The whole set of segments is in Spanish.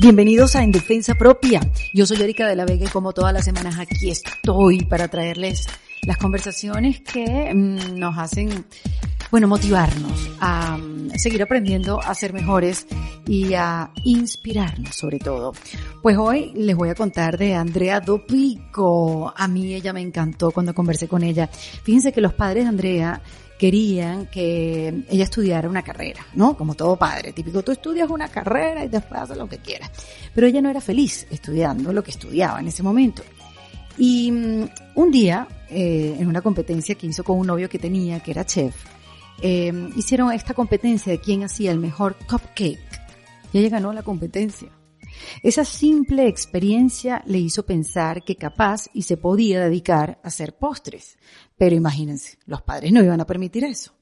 Bienvenidos a En Defensa Propia. Yo soy Erika de la Vega y como todas las semanas aquí estoy para traerles las conversaciones que mm, nos hacen, bueno, motivarnos a mm, seguir aprendiendo a ser mejores y a inspirarnos sobre todo. Pues hoy les voy a contar de Andrea Dopico. A mí ella me encantó cuando conversé con ella. Fíjense que los padres de Andrea querían que ella estudiara una carrera, ¿no? Como todo padre, típico, tú estudias una carrera y después haces lo que quieras. Pero ella no era feliz estudiando lo que estudiaba en ese momento. Y mm, un día, eh, en una competencia que hizo con un novio que tenía, que era chef, eh, hicieron esta competencia de quién hacía el mejor cupcake. Y ella ganó la competencia. Esa simple experiencia le hizo pensar que capaz y se podía dedicar a hacer postres. Pero imagínense, los padres no iban a permitir eso.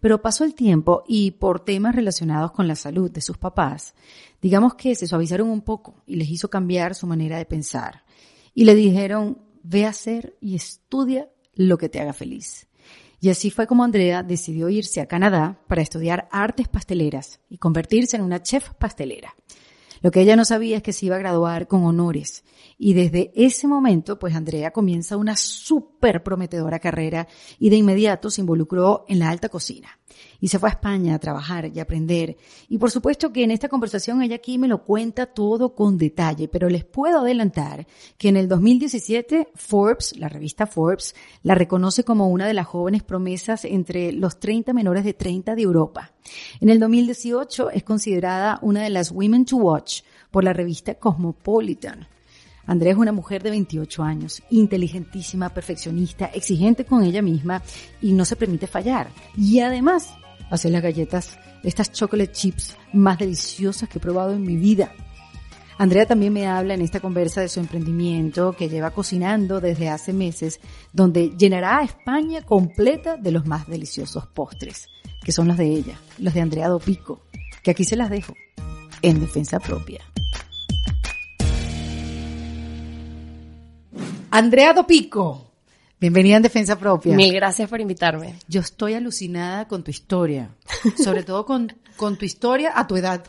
Pero pasó el tiempo y por temas relacionados con la salud de sus papás, digamos que se suavizaron un poco y les hizo cambiar su manera de pensar. Y le dijeron, ve a hacer y estudia lo que te haga feliz. Y así fue como Andrea decidió irse a Canadá para estudiar artes pasteleras y convertirse en una chef pastelera. Lo que ella no sabía es que se iba a graduar con honores. Y desde ese momento, pues Andrea comienza una súper prometedora carrera y de inmediato se involucró en la alta cocina. Y se fue a España a trabajar y aprender. Y por supuesto que en esta conversación ella aquí me lo cuenta todo con detalle, pero les puedo adelantar que en el 2017 Forbes, la revista Forbes, la reconoce como una de las jóvenes promesas entre los 30 menores de 30 de Europa. En el 2018 es considerada una de las Women to Watch por la revista Cosmopolitan. Andrea es una mujer de 28 años, inteligentísima, perfeccionista, exigente con ella misma y no se permite fallar. Y además hace las galletas, estas chocolate chips más deliciosas que he probado en mi vida. Andrea también me habla en esta conversa de su emprendimiento que lleva cocinando desde hace meses, donde llenará a España completa de los más deliciosos postres, que son los de ella, los de Andrea Dopico, que aquí se las dejo, en defensa propia. Andrea Dopico, bienvenida en Defensa Propia. Mil gracias por invitarme. Yo estoy alucinada con tu historia, sobre todo con, con tu historia a tu edad.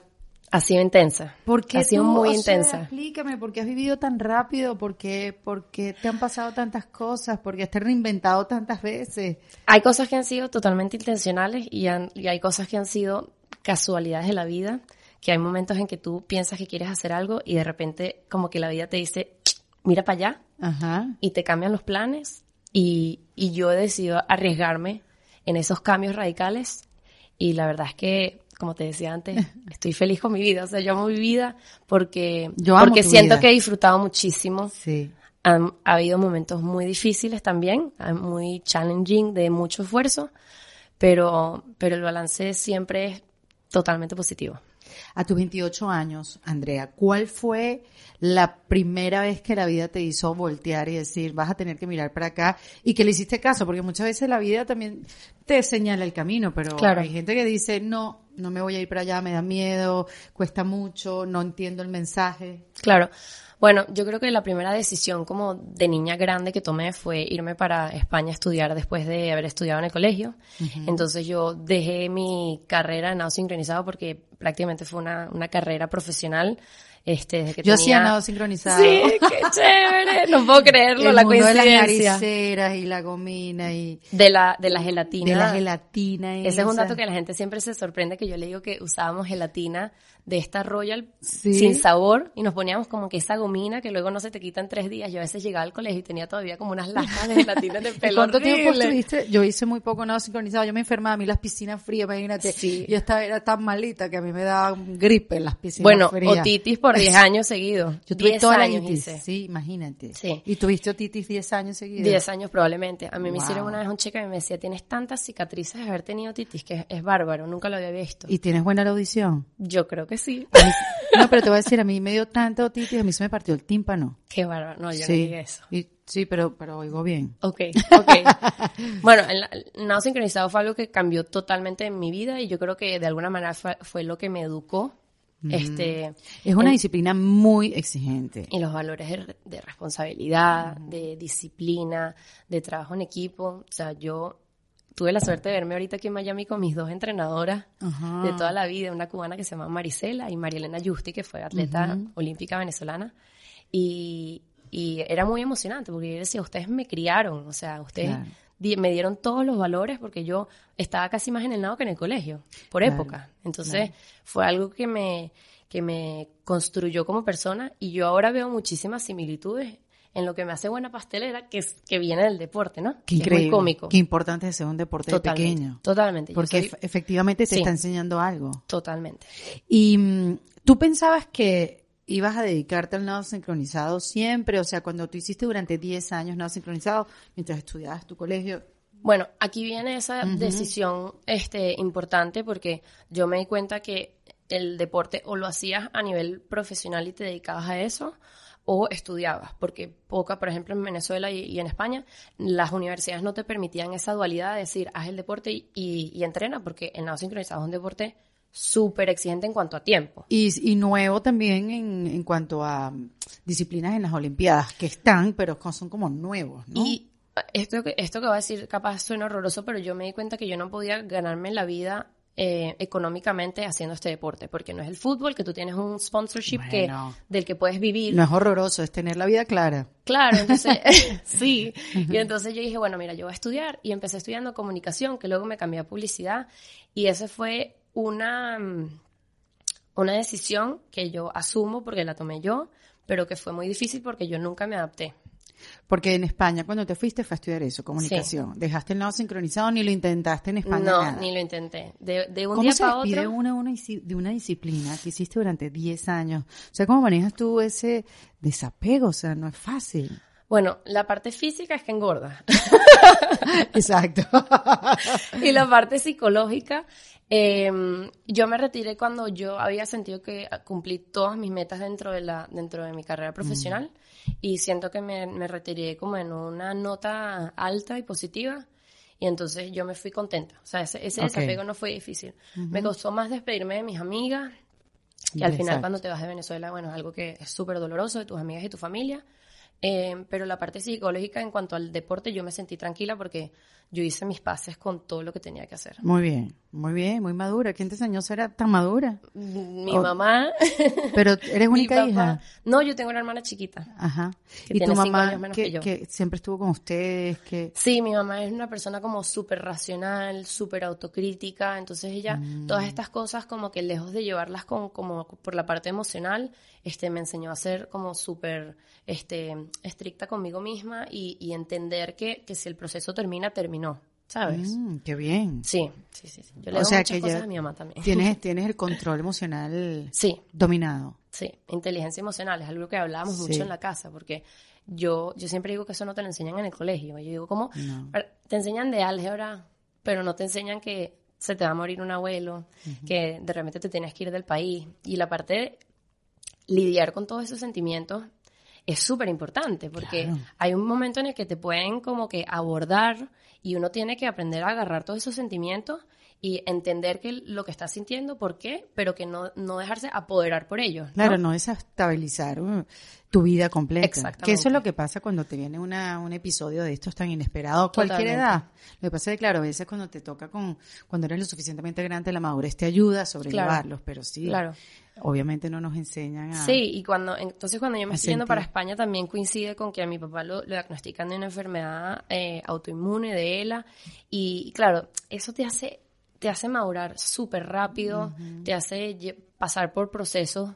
Ha sido intensa. ¿Por qué ha sido tú? muy O sea, intensa. explícame, ¿por qué has vivido tan rápido? ¿Por qué, por qué te han pasado tantas cosas? ¿Por qué has te reinventado tantas veces? Hay cosas que han sido totalmente intencionales y, han- y hay cosas que han sido casualidades de la vida, que hay momentos en que tú piensas que quieres hacer algo y de repente como que la vida te dice, mira para allá Ajá. y te cambian los planes y, y yo he decidido arriesgarme en esos cambios radicales y la verdad es que, como te decía antes, estoy feliz con mi vida. O sea, yo amo mi vida porque, Yo amo porque siento vida. que he disfrutado muchísimo. Sí. Han ha habido momentos muy difíciles también, ah, muy challenging, de mucho esfuerzo, pero, pero el balance siempre es totalmente positivo. A tus 28 años, Andrea, ¿cuál fue la primera vez que la vida te hizo voltear y decir, vas a tener que mirar para acá y que le hiciste caso? Porque muchas veces la vida también te señala el camino, pero Claro. hay gente que dice, no, no me voy a ir para allá, me da miedo, cuesta mucho, no entiendo el mensaje. Claro. Bueno, yo creo que la primera decisión como de niña grande que tomé fue irme para España a estudiar después de haber estudiado en el colegio. Entonces yo dejé mi carrera de nado sincronizado porque prácticamente fue una, una carrera profesional. Este, desde que Yo tenía... hacía nado sincronizado. Sí, qué chévere. No puedo creerlo, el la mundo de las coincidencia. nariceras y la gomina y De la, de la gelatina. de la gelatina. Ese es un dato que la gente siempre se sorprende que yo le digo que usábamos gelatina de esta Royal Sí. sin sabor y nos poníamos como que esa gomina que luego no se te quita en tres días. Yo a veces llegaba al colegio y tenía todavía como unas lascas de gelatina de ¿Y pelo. cuánto tiempo estuviste? Yo hice muy poco nado sincronizado. Yo me enfermaba a mí las piscinas frías, imagínate. Sí. Yo estaba, era tan malita que a mí me daba gripe en las piscinas Bueno, frías. otitis por 10 años seguidos. Yo tuve 10 toda la años hice. Sí, imagínate. Sí. Y tuviste otitis 10 años seguidos. 10 años probablemente. A mí me hicieron una vez un cheque y me decía, tienes tantas cicatrices de haber tenido otitis que es, es bárbaro, nunca lo había visto. ¿Y tienes buena la audición? Yo creo que sí. A mí- no, pero te voy a decir, a mí me dio tanta otitis, a mí se me partió el tímpano. Qué bárbaro. No, yo no sí. dije eso. Y- sí, pero, pero oigo bien. Ok, ok. bueno, el, nado sincronizado fue algo que cambió totalmente en mi vida y yo creo que de alguna manera fue, fue lo que me educó. Este, Es una en- disciplina muy exigente. y los valores de, de responsabilidad, de disciplina, de trabajo en equipo. O sea, yo tuve la suerte de verme ahorita aquí en Miami con mis dos entrenadoras de toda la vida, una cubana que se llama Marisela y Marielena Justi, que fue atleta olímpica venezolana. Y, y, era muy emocionante porque yo decía, ustedes me criaron, o sea, ustedes me dieron todos los valores porque yo estaba casi más en el nado que en el colegio, por época. Entonces fue algo que me, que me construyó como persona y yo ahora veo muchísimas similitudes en lo que me hace buena pastelera, que, es, que viene del deporte, ¿no? Qué increíble. muy cómico. Qué importante es ser un deporte pequeño. Totalmente. Porque efectivamente te está enseñando algo. Totalmente. Y mm, tú pensabas que ibas a dedicarte al nado sincronizado siempre, o sea, cuando tú hiciste durante 10 años nado sincronizado, mientras estudiabas tu colegio. Bueno, aquí viene esa decisión este, importante porque yo me di cuenta que el deporte o lo hacías a nivel profesional y te dedicabas a eso, o estudiabas, porque poca, por ejemplo, en Venezuela y, en España, las universidades no te permitían esa dualidad de decir, haz el deporte y, y, entrena, porque el nado sincronizado es un deporte súper exigente en cuanto a tiempo. Y, nuevo también en, en, cuanto a disciplinas en las Olimpiadas, que están, pero son como nuevos, ¿no? Y esto, esto que voy a decir capaz suena horroroso, pero yo me di cuenta que yo no podía ganarme la vida eh, económicamente haciendo este deporte, porque no es el fútbol, que tú tienes un sponsorship que, del que puedes vivir. No es horroroso, es tener la vida clara. Claro, entonces, sí. Y entonces yo dije, bueno, mira, yo voy a estudiar y empecé estudiando comunicación, que luego me cambié a publicidad y esa fue una, una decisión que yo asumo porque la tomé yo, pero que fue muy difícil porque yo nunca me adapté. Porque en España, cuando te fuiste, fue a estudiar eso, comunicación. ¿Dejaste el lado sincronizado ni lo intentaste en España? No, ni lo intenté. De, de un día para otro. Una, una, de una disciplina que hiciste durante 10 años? O sea, ¿cómo manejas tú ese desapego? O sea, no es fácil. Bueno, la parte física es que engorda. Exacto. y la parte psicológica, em, yo me retiré cuando yo había sentido que cumplí todas mis metas dentro de, la, dentro de mi carrera profesional y siento que me, me retiré como en una nota alta y positiva. Y entonces yo me fui contenta. O sea, ese, desapego no fue difícil. Me costó más despedirme de mis amigas. Y al final, cuando te vas de Venezuela, bueno, es algo que es súper doloroso de tus amigas y tu familia. Eh, pero la parte psicológica en cuanto al deporte yo me sentí tranquila porque yo hice mis pases con todo lo que tenía que hacer. Muy bien, muy bien, muy madura. ¿Quién te enseñó a ser tan madura? Mi mamá. Pero eres única hija. No, yo tengo una hermana chiquita. Ajá. ¿Y tu mamá que, siempre estuvo con ustedes? Que... Sí, mi mamá es una persona como súper racional, súper autocrítica. Entonces ella, mm. todas estas cosas como que lejos de llevarlas con, como por la parte emocional, este, me enseñó a ser como súper este, estricta conmigo misma y, entender que, que si el proceso termina, terminó. ¿sabes? Mm, qué bien. Sí, sí, sí. Yo le o sea que cosas a mi mamá también. Tienes, tienes el control emocional sí. dominado. Sí, inteligencia emocional es algo que hablábamos mucho en la casa, porque yo, yo siempre digo que eso no te lo enseñan en el colegio. Yo digo, ¿cómo? Te enseñan de álgebra, pero no te enseñan que se te va a morir un abuelo, que de repente te tienes que ir del país. Y la parte de lidiar con todos esos sentimientos es súper importante porque hay un momento en el que te pueden como que abordar y uno tiene que aprender a agarrar todos esos sentimientos y entender que lo que estás sintiendo, por qué, pero que no, no dejarse apoderar por ellos. Claro, no desestabilizar uh, tu vida completa. Exactamente. Que eso es lo que pasa cuando te viene una, un episodio de estos tan inesperados a cualquier edad. Lo que pasa es que, claro, a veces cuando te toca con, cuando eres lo suficientemente grande, la madurez te ayuda a sobrellevarlos, pero sí. Claro obviamente no nos enseñan a... Sí, y cuando, entonces cuando yo me estoy yendo para España también coincide con que a mi papá lo, le diagnostican de una enfermedad eh, autoinmune de ELA y claro, eso te hace, te hace madurar súper rápido, te hace pasar por procesos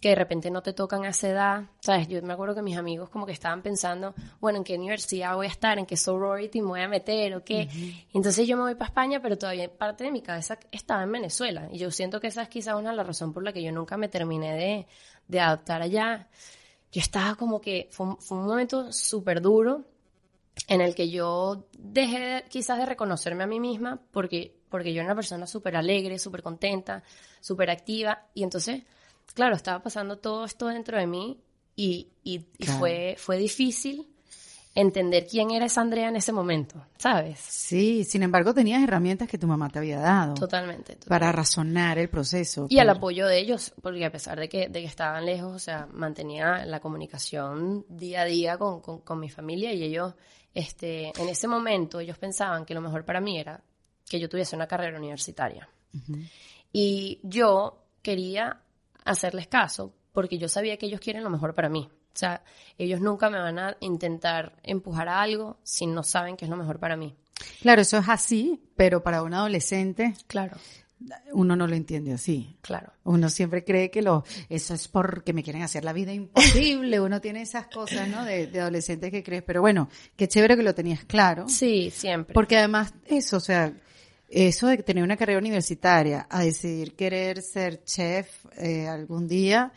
que de repente no te tocan a esa edad. ¿Sabes? Yo me acuerdo que mis amigos como que estaban pensando, bueno, ¿en qué universidad voy a estar? ¿En qué sorority me voy a meter? ¿O qué? Entonces yo me voy para España, pero todavía parte de mi cabeza estaba en Venezuela. Y yo siento que esa es quizás una de las razones por la que yo nunca me terminé de, de adaptar allá. Yo estaba como que, fue, fue un momento súper duro en el que yo dejé quizás de reconocerme a mí misma porque, porque yo era una persona súper alegre, súper contenta, súper activa. Y entonces claro, estaba pasando todo esto dentro de mí y, y, fue, fue difícil entender quién era esa Andrea en ese momento, ¿sabes? Sí, sin embargo tenías herramientas que tu mamá te había dado. Totalmente. Para razonar el proceso. Y el apoyo de ellos, porque a pesar de que, de que estaban lejos, o sea, mantenía la comunicación día a día con, con, mi familia y ellos, este, en ese momento, ellos pensaban que lo mejor para mí era que yo tuviese una carrera universitaria. Y yo quería hacerles caso porque yo sabía que ellos quieren lo mejor para mí. O sea, ellos nunca me van a intentar empujar a algo si no saben que es lo mejor para mí. Claro, eso es así, pero para un adolescente. Claro. Uno no lo entiende así. Claro. Uno siempre cree que lo, eso es porque me quieren hacer la vida imposible. Uno tiene esas cosas, ¿no? De, de adolescentes que crees. Pero bueno, qué chévere que lo tenías claro. Sí, siempre. Porque además, eso, o sea, eso de tener una carrera universitaria, a decidir querer ser chef eh, algún día,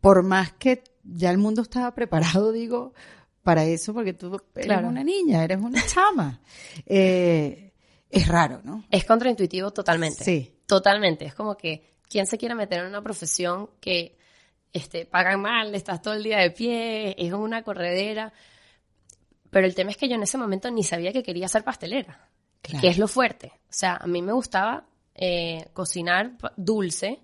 por más que ya el mundo estaba preparado, digo, para eso, porque tú eres una niña, eres una chama. Eh, es raro, ¿no? Es contraintuitivo totalmente. Sí. Totalmente. Es como que, ¿quién se quiere meter en una profesión que este, pagan mal, estás todo el día de pie, es una corredera? Pero el tema es que yo en ese momento ni sabía que quería ser pastelera, que es lo fuerte. O sea, a mí me gustaba eh, cocinar dulce,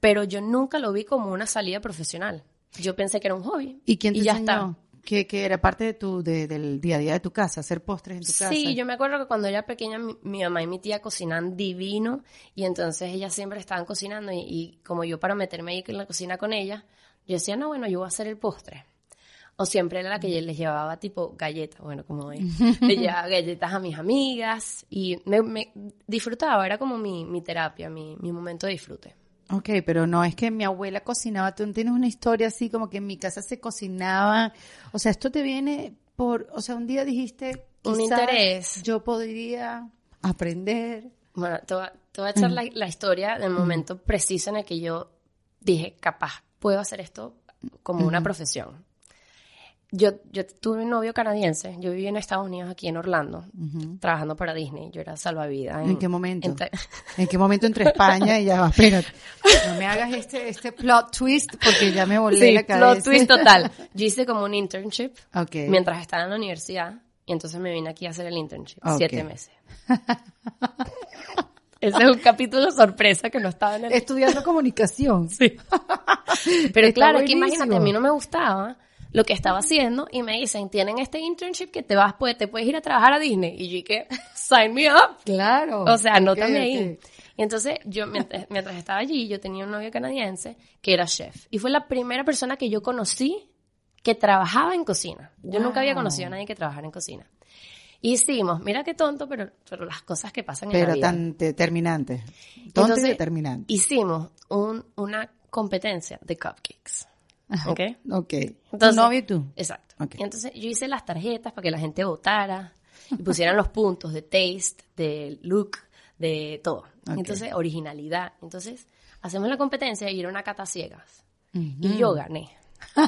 pero yo nunca lo vi como una salida profesional. Yo pensé que era un hobby. ¿Y quién te ya enseñó? Que, que, era parte de tu, del día a día de tu casa, hacer postres en tu casa. Sí, yo me acuerdo que cuando era pequeña mi, mamá y mi tía cocinan divino y entonces ellas siempre estaban cocinando y, como yo para meterme ahí en la cocina con ellas, yo decía, no, bueno, yo voy a hacer el postre. O siempre era la que yo les llevaba tipo galletas, bueno, como hoy. le llevaba galletas a mis amigas y me, disfrutaba, era como mi, mi terapia, mi, mi momento de disfrute. Ok, pero no es que mi abuela cocinaba, tú tienes una historia así como que en mi casa se cocinaba, o sea, esto te viene por, o sea, un día dijiste, un interés. Yo podría aprender. Bueno, te voy, a echar la, la, historia del momento preciso en el que yo dije, capaz, puedo hacer esto como una profesión yo, yo tuve un novio canadiense, yo viví en Estados Unidos, aquí en Orlando, trabajando para Disney, yo era salvavidas. ¿En, qué momento? En, qué momento entre España y ya va? Espérate, no me hagas este, este plot twist porque ya me volé la cabeza. plot twist total. Yo hice como un internship mientras estaba en la universidad y entonces me vine aquí a hacer el internship, siete meses. Ese es un capítulo sorpresa que no estaba en el... Estudiando comunicación. Sí. Pero claro, que imagínate, a mí no me gustaba lo que estaba haciendo y me dicen, tienen este internship que te vas, pues, te puedes ir a trabajar a Disney. Y yo dije, sign me up. Claro. O sea, anótame ahí. Y entonces yo, mientras, estaba allí, yo tenía un novio canadiense que era chef. Y fue la primera persona que yo conocí que trabajaba en cocina. Yo nunca había conocido a nadie que trabajara en cocina. Hicimos, mira qué tonto, pero, pero las cosas que pasan en la vida. Pero tan determinante. Tonto y determinante. Hicimos un, una competencia de cupcakes. ¿Ok? Ok. Entonces, ¿Tu novio y tú? Exacto. Y entonces yo hice las tarjetas para que la gente votara y pusieran los puntos de taste, de look, de todo. Entonces, originalidad. Entonces, hacemos la competencia y era una cata ciegas. Y yo gané.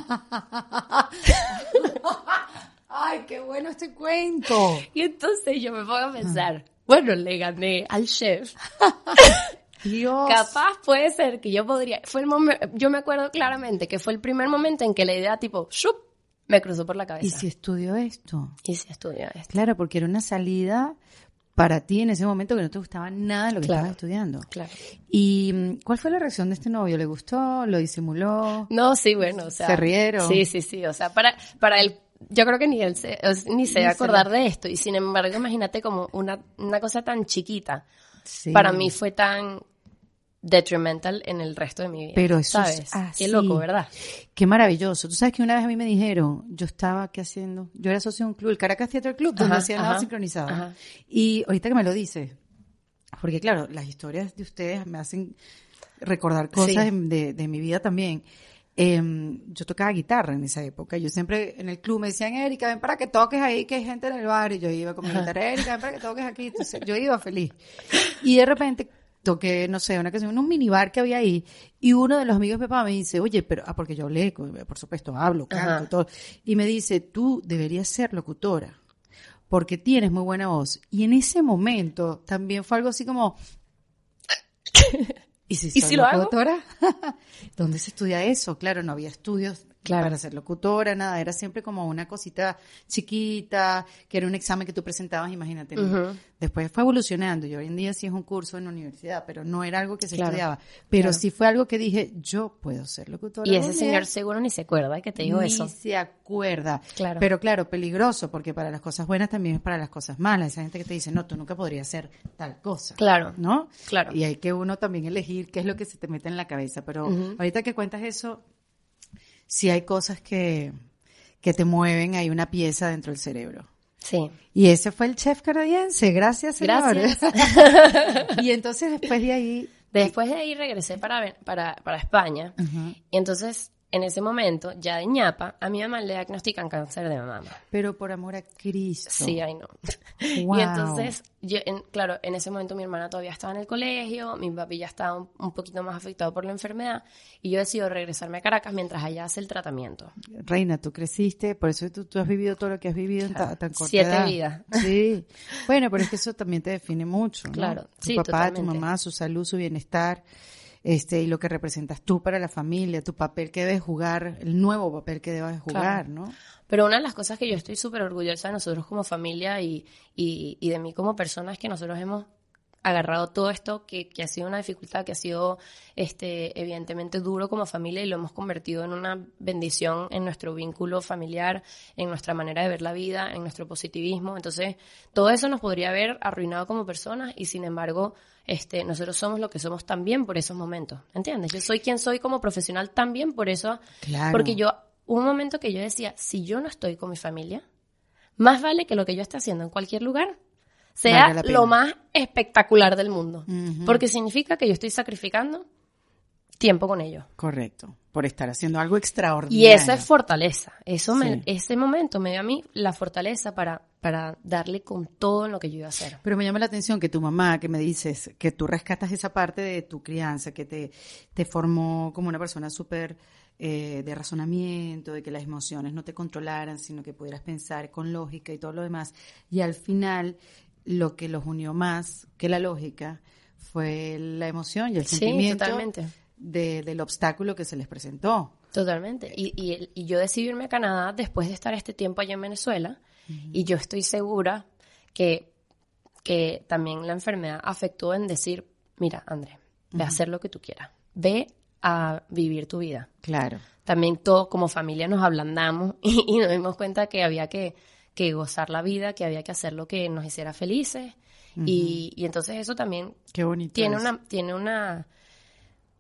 Ay, qué bueno este cuento. Y entonces yo me pongo a pensar, bueno, le gané al chef. Dios. Capaz puede ser que yo podría. Fue el momento. Yo me acuerdo claramente que fue el primer momento en que la idea, tipo, ¡shup! me cruzó por la cabeza. ¿Y si estudió esto? ¿Y si estudió esto? Claro, porque era una salida para ti en ese momento que no te gustaba nada lo que estabas estudiando. Claro. ¿Y mm, cuál fue la reacción de este novio? ¿Le gustó? ¿Lo disimuló? No, sí, bueno, o sea. ¿Se rieron? Sí, sí, sí. O sea, para, para él, yo creo que ni él se, ni se va a acordar de esto. Y sin embargo, imagínate como una, una cosa tan chiquita. Para mí fue tan, detrimental en el resto de mi vida. Pero eso ¿sabes? Qué loco, ¿verdad? Qué maravilloso. Tú sabes que una vez a mí me dijeron, yo estaba, ¿qué haciendo? Yo era socio de un club, el Caracas Theater Club, donde hacía nada sincronizado. Y ahorita que me lo dice, porque claro, las historias de ustedes me hacen recordar cosas de, de, mi vida también. Em, yo tocaba guitarra en esa época. Yo siempre en el club me decían, Erika, ven para que toques ahí, que hay gente en el bar. Y yo iba con mi guitarra, Erika, ven para que toques aquí. Entonces, yo iba feliz. Y de repente, toqué, no sé, una canción en un minibar que había ahí, y uno de los amigos de mi papá me dice, oye, pero, ah, porque yo hablé, por supuesto, hablo, canto, todo, y me dice, tú deberías ser locutora, porque tienes muy buena voz. Y en ese momento también fue algo así como, ¿y si, ¿Y si lo locutora? ¿Dónde se estudia eso? Claro, no había estudios para ser locutora, nada, era siempre como una cosita chiquita, que era un examen que tú presentabas, imagínate. Después fue evolucionando y hoy en día sí es un curso en la universidad, pero no era algo que se estudiaba. Pero sí fue algo que dije, yo puedo ser locutora. Y ese señor seguro ni se acuerda que te dijo ni eso. se acuerda. Claro. Pero claro, peligroso, porque para las cosas buenas también es para las cosas malas. Esa gente que te dice, no, tú nunca podrías hacer tal cosa. Claro. ¿No? Claro. Y hay que uno también elegir qué es lo que se te mete en la cabeza. Pero ahorita que cuentas eso, sí hay cosas que, que te mueven, hay una pieza dentro del cerebro. Sí. Y ese fue el chef canadiense, gracias señor. Gracias. y entonces después de ahí... Después de ahí regresé para, para, para España. Y entonces en ese momento, ya de ñapa, a mi mamá le diagnostican cáncer de mama. Pero por amor a Cristo. Sí, ay no. Y entonces, yo, claro, en ese momento mi hermana todavía estaba en el colegio, mi papi ya estaba un, poquito más afectado por la enfermedad, y yo decido regresarme a Caracas mientras allá hace el tratamiento. Reina, tú creciste, por eso tú, has vivido todo lo que has vivido en tan corta Siete vidas. Sí. Bueno, pero es que eso también te define mucho, ¿no? Claro, tu sí, papá, tu mamá, su salud, su bienestar este, y lo que representas tú para la familia, tu papel que debes jugar, el nuevo papel que debes jugar, ¿no? Pero una de las cosas que yo estoy súper orgullosa de nosotros como familia y, y, y de mí como persona es que nosotros hemos agarrado todo esto que, que, ha sido una dificultad, que ha sido este, evidentemente duro como familia y lo hemos convertido en una bendición en nuestro vínculo familiar, en nuestra manera de ver la vida, en nuestro positivismo. Entonces, todo eso nos podría haber arruinado como personas y sin embargo, este, nosotros somos lo que somos también por esos momentos. ¿Entiendes? Yo soy quien soy como profesional también por eso. Porque yo, un momento que yo decía, si yo no estoy con mi familia, más vale que lo que yo esté haciendo en cualquier lugar sea lo más espectacular del mundo. Porque significa que yo estoy sacrificando tiempo con ellos. Correcto, por estar haciendo algo extraordinario. Y esa es fortaleza. Eso me, ese momento me dio a mí la fortaleza para, para darle con todo en lo que yo iba a hacer. Pero me llama la atención que tu mamá, que me dices que tú rescatas esa parte de tu crianza, que te, te formó como una persona súper eh, de razonamiento, de que las emociones no te controlaran, sino que pudieras pensar con lógica y todo lo demás. Y al final lo que los unió más que la lógica fue la emoción y el sentimiento De, del obstáculo que se les presentó. Totalmente. Y, y, yo decidí irme a Canadá después de estar este tiempo allá en Venezuela y yo estoy segura que, que también la enfermedad afectó en decir, mira, André, ve a hacer lo que tú quieras, ve a vivir tu vida. Claro. También todos como familia nos ablandamos y nos dimos cuenta que había que que gozar la vida, que había que hacer lo que nos hiciera felices. y, y, entonces eso también Qué bonito tiene una tiene una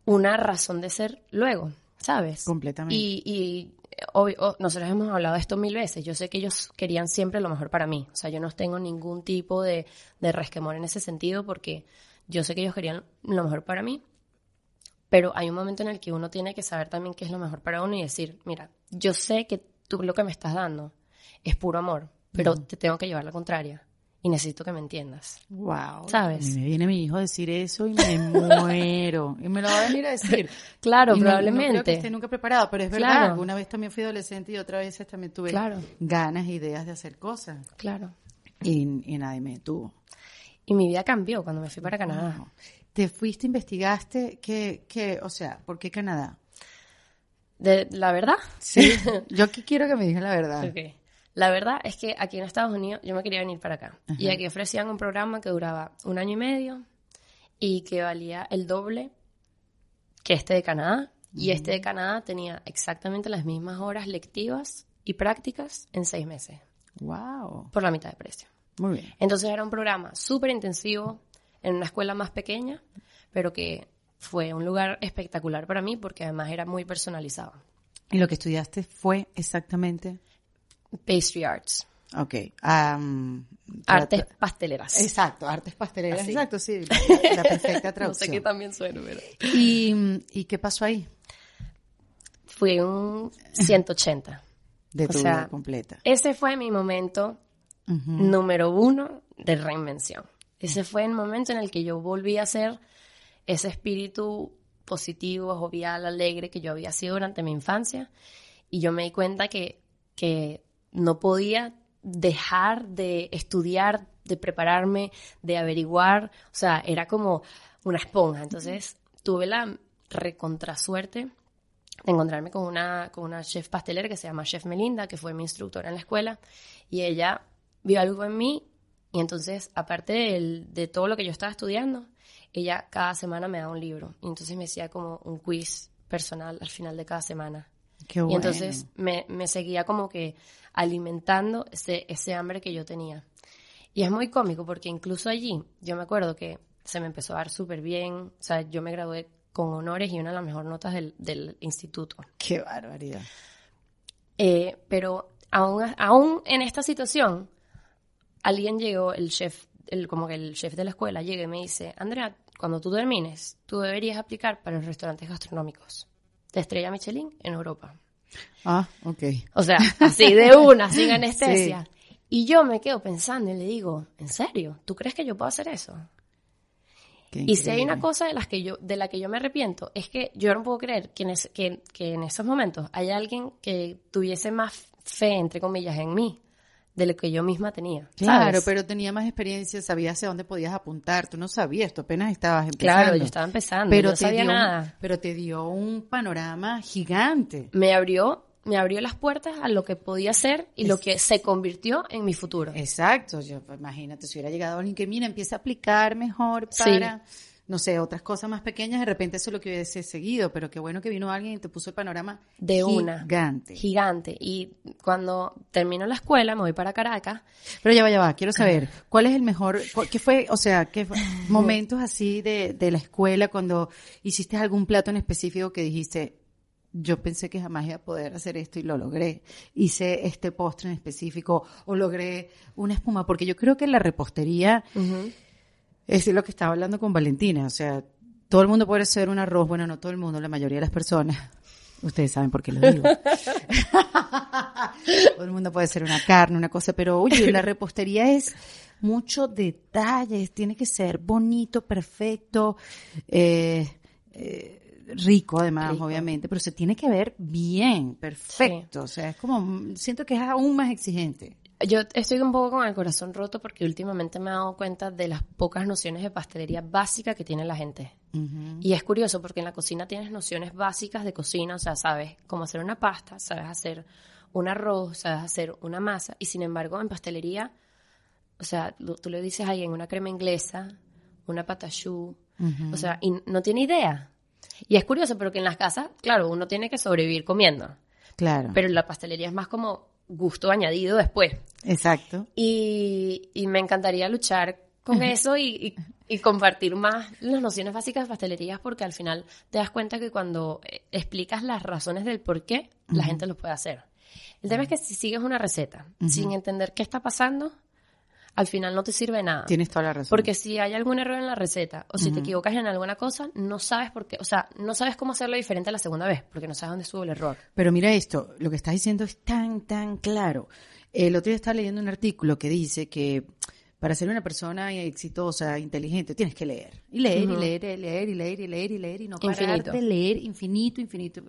una razón de ser luego, ¿sabes? Completamente. Y, y obvio, nosotros hemos hablado de esto mil veces. Yo sé que ellos querían siempre lo mejor para mí. O sea, yo no tengo ningún tipo de, de resquemor en ese sentido porque yo sé que ellos querían lo mejor para mí. Pero hay un momento en el que uno tiene que saber también qué es lo mejor para uno y decir, mira, yo sé que tú lo que me estás dando es puro amor, pero te tengo que llevar la contraria y necesito que me entiendas. Wow. ¿Sabes? me viene mi hijo a decir eso y me muero. y me lo va a venir a decir. claro, probablemente. No, creo que esté nunca preparado, pero es verdad. Una vez también fui adolescente y otra vez también tuve ganas e ideas de hacer cosas. Claro. Y, nadie me detuvo. Y mi vida cambió cuando me fui para Canadá. ¿Te fuiste, investigaste? ¿Qué, qué, o sea, por qué Canadá? De, ¿La verdad? Sí. Yo aquí quiero que me digas la verdad. Okay. La verdad es que aquí en Estados Unidos yo me quería venir para acá. Y aquí ofrecían un programa que duraba un año y medio y que valía el doble que este de Canadá. Y este de Canadá tenía exactamente las mismas horas lectivas y prácticas en seis meses. ¡Wow! Por la mitad de precio. Muy bien. Entonces era un programa súper intensivo en una escuela más pequeña, pero que fue un lugar espectacular para mí porque además era muy personalizado. ¿Y lo que estudiaste fue exactamente? Pastry Arts. Ok. artes pasteleras. Exacto, artes pasteleras. Exacto, sí. La, perfecta traducción. no sé qué también suena, pero... ¿Y, qué pasó ahí? Fui un 180. De tu vida completa. Ese fue mi momento número uno de reinvención. Ese fue el momento en el que yo volví a ser ese espíritu positivo, jovial, alegre que yo había sido durante mi infancia. Y yo me di cuenta que, que no podía dejar de estudiar, de prepararme, de averiguar, o sea, era como una esponja. Entonces tuve la recontrasuerte de encontrarme con una, con una chef pastelera que se llama Chef Melinda, que fue mi instructora en la escuela, y ella vio algo en mí, y entonces, aparte de, de todo lo que yo estaba estudiando, ella cada semana me daba un libro, y entonces me hacía como un quiz personal al final de cada semana. Qué bueno. Y entonces me, me seguía como que alimentando ese, ese hambre que yo tenía. Y es muy cómico porque incluso allí, yo me acuerdo que se me empezó a dar súper bien, o sea, yo me gradué con honores y una de las mejores notas del, del instituto. Qué barbaridad. Eh, pero aún, aún en esta situación, alguien llegó, el chef, el, como que el chef de la escuela llega y me dice, Andrea, cuando tú termines, tú deberías aplicar para los restaurantes gastronómicos de estrella Michelin en Europa. Ah, ok. O sea, así de una, sin anestesia. Y yo me quedo pensando y le digo, ¿en serio? ¿Tú crees que yo puedo hacer eso? Y si hay una cosa de, las que yo, de la que yo me arrepiento, es que yo no puedo creer que en, que, que en esos momentos haya alguien que tuviese más fe, entre comillas, en mí, de lo que yo misma tenía. Claro, ¿sabes? pero tenía más experiencia, sabías hacia dónde podías apuntar. Tú no sabías, tú apenas estabas empezando. Claro, yo estaba empezando, pero no te sabía dio, nada. Pero te dio un panorama gigante. Me abrió, me abrió las puertas a lo que podía ser y lo que se convirtió en mi futuro. Exacto, yo imagínate si hubiera llegado alguien que mira, empieza a aplicar mejor Sí. No sé, otras cosas más pequeñas, de repente eso es lo que hubiese seguido, pero qué bueno que vino alguien y te puso el panorama De una. gigante. Gigante. Y cuando termino la escuela, me voy para Caracas. Pero ya va, ya va, quiero saber, ¿cuál es el mejor, qué fue, o sea, qué fue- momentos así de, de la escuela cuando hiciste algún plato en específico que dijiste, yo pensé que jamás iba a poder hacer esto y lo logré. Hice este postre en específico o logré una espuma, porque yo creo que la repostería es lo que estaba hablando con Valentina, o sea, todo el mundo puede hacer un arroz, bueno, no todo el mundo, la mayoría de las personas. Ustedes saben por qué lo digo. todo el mundo puede hacer una carne, una cosa, pero oye, la repostería es mucho detalles, tiene que ser bonito, perfecto, eh, eh, rico además, Rico. obviamente, pero se tiene que ver bien, perfecto, o sea, es como, siento que es aún más exigente. Yo estoy un poco con el corazón roto porque últimamente me he dado cuenta de las pocas nociones de pastelería básica que tiene la gente. Y es curioso porque en la cocina tienes nociones básicas de cocina, o sea, sabes cómo hacer una pasta, sabes hacer un arroz, sabes hacer una masa, y sin embargo en pastelería, o sea, tú le dices a alguien una crema inglesa, una patachú, o sea, y no tiene idea. Y es curioso porque en las casas, claro, uno tiene que sobrevivir comiendo, Claro, pero la pastelería es más como gusto añadido después. exacto. Y, y me encantaría luchar con eso y, y- y compartir más las nociones básicas de pastelerías porque al final te das cuenta que cuando eh, explicas las razones del por qué, la gente lo puede hacer. El tema es que si sigues una receta sin entender qué está pasando, al final no te sirve nada. Tienes toda la razón. Porque si hay algún error en la receta o si te equivocas en alguna cosa, no sabes por qué, o sea, no sabes cómo hacerlo diferente la segunda vez porque no sabes dónde estuvo el error. Pero mira esto, lo que estás diciendo es tan, tan claro. El otro día estaba leyendo un artículo que dice que para ser una persona exitosa, inteligente, tienes que leer. Y leer, y leer, y leer, y leer, y leer, y leer, y no parar Infinito. de leer infinito, infinito.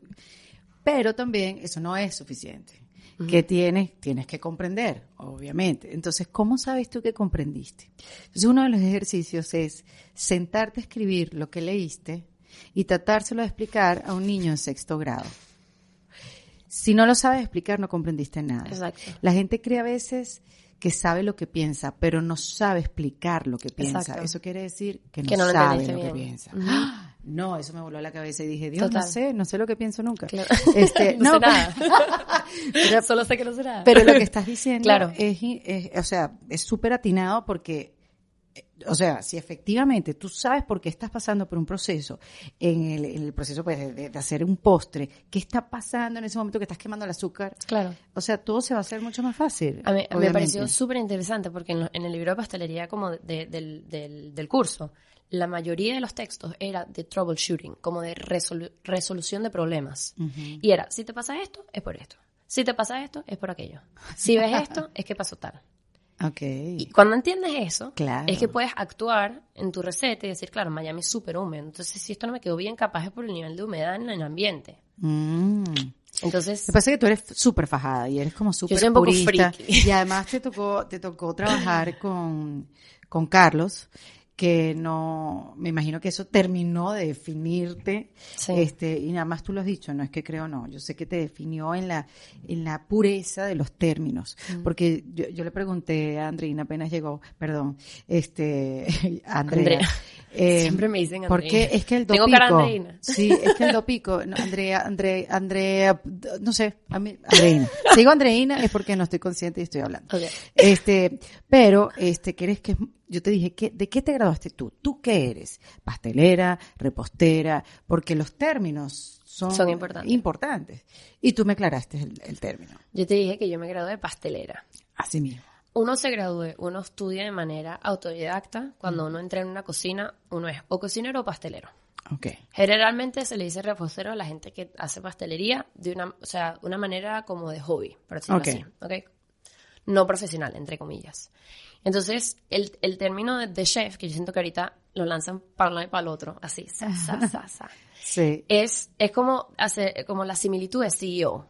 Pero también eso no es suficiente. Que tienes, tienes que comprender, obviamente. Entonces, ¿cómo sabes tú que comprendiste? Entonces, uno de los ejercicios es sentarte a escribir lo que leíste y tratárselo de explicar a un niño en sexto grado. Si no lo sabes explicar, no comprendiste nada. Exacto. La gente cree a veces que sabe lo que piensa, pero no sabe explicar lo que piensa. Exacto. Eso quiere decir que no, Que no lo sabe lo que piensa. No, eso me voló a la cabeza y dije, Dios, no sé, no sé lo que pienso nunca. Claro. Este, no, sé nada. pero- Solo sé que no sé nada. pero lo que estás diciendo Claro. es, es- o sea, es súper atinado porque, eh, o sea, si efectivamente tú sabes por qué estás pasando por un proceso, en el, en el proceso pues, de, de hacer un postre, qué está pasando en ese momento que estás quemando el azúcar, Claro. o sea, todo se va a hacer mucho más fácil. A mí, me pareció súper interesante porque en el libro de pastelería como de- del, del, del curso, la mayoría de los textos era de troubleshooting, como de resolu- resolución de problemas. Y era, si te pasa esto, es por esto. Si te pasa esto, es por aquello. Si ves esto, es que pasó tal. Ok. Y cuando entiendes eso, Claro. es que puedes actuar en tu receta y decir, claro, Miami es súper húmedo. Entonces, si esto no me quedó bien, capaz es por el nivel de humedad en el ambiente. Mm. Entonces, Me pasa que tú eres súper fajada y eres como súper soy un poco purista. friki. Y además te tocó, te tocó trabajar con, con Carlos, que no, me imagino que eso terminó de definirte, este, y nada más tú lo has dicho, no es que creo no, yo sé que te definió en la, en la pureza de los términos, mm. porque yo, yo, le pregunté a Andreina apenas llegó, perdón, este, Andrea, eh, siempre me dicen Andrea. Porque es que el dopico, Tengo cara Andreina. sí, es que el dopico, no, Andrea, Andrea, Andrea, no sé, a mí, Andreina, si digo Andreina es porque no estoy consciente y estoy hablando, este, pero, este, ¿quieres que yo te dije, ¿qué, ¿de qué te graduaste tú? ¿Tú qué eres? Pastelera, repostera, porque los términos son, importantes. Y tú me aclaraste el, término. Yo te dije que yo me gradué de pastelera. Así mismo. Uno se gradúe, uno estudia de manera autodidacta. Cuando uno entra en una cocina, uno es o cocinero o pastelero. Okay. Generalmente se le dice repostero a la gente que hace pastelería de una, o sea, una manera como de hobby, por decirlo así. ¿okay? No profesional, entre comillas. Entonces, el, el término de, chef, que yo siento que ahorita lo lanzan para un lado y para el otro, así, sa, sa, sa, sa. Sí. Es, es como, hacer, como la similitud de CEO.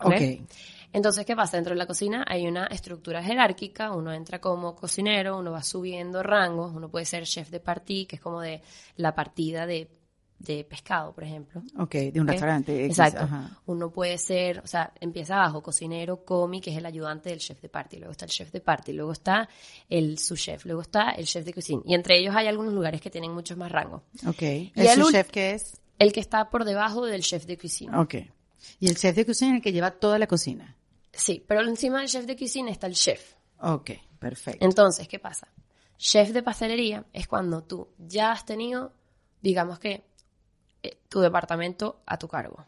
¿okay? ok. Entonces, ¿qué pasa? Dentro de la cocina hay una estructura jerárquica, uno entra como cocinero, uno va subiendo rangos, uno puede ser chef de partie, que es como de la partida de de pescado, por ejemplo. Ok, de un restaurante. Exacto. Uno puede ser, o sea, empieza abajo, cocinero, comi, que es el ayudante del chef de party, luego está el chef de party, luego está el sous chef, luego está el chef de cocina. Y entre ellos hay algunos lugares que tienen muchos más rangos. Ok. ¿El, ¿El sous chef qué es? El que está por debajo del chef de cocina. Ok. ¿Y el chef de cocina es el que lleva toda la cocina? Sí, pero encima del chef de cocina está el chef. Ok, perfecto. Entonces, ¿qué pasa? Chef de pastelería es cuando tú ya has tenido, digamos que, tu departamento a tu cargo.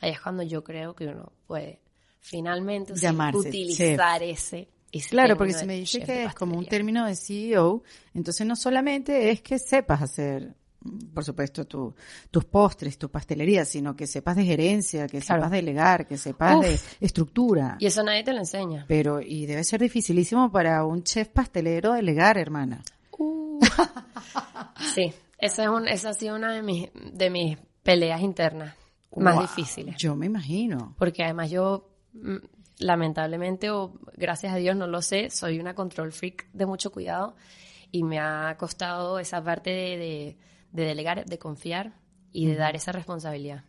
Ahí es cuando yo creo que uno puede finalmente utilizar ese, Claro, porque si me dice que es como un término de CEO, entonces no solamente es que sepas hacer, por supuesto, tu, tus postres, tu pastelería, sino que sepas de gerencia, que sepas delegar, que sepas de estructura. Y eso nadie te lo enseña. Pero, y debe ser dificilísimo para un chef pastelero delegar, hermana. Uh. sí. Esa, es un, esa ha sido una de mis, de mis peleas internas más difíciles. Yo me imagino. Porque además yo, mm, lamentablemente, o gracias a Dios, no lo sé, soy una control freak de mucho cuidado y me ha costado esa parte de, de, delegar, de confiar y de dar esa responsabilidad.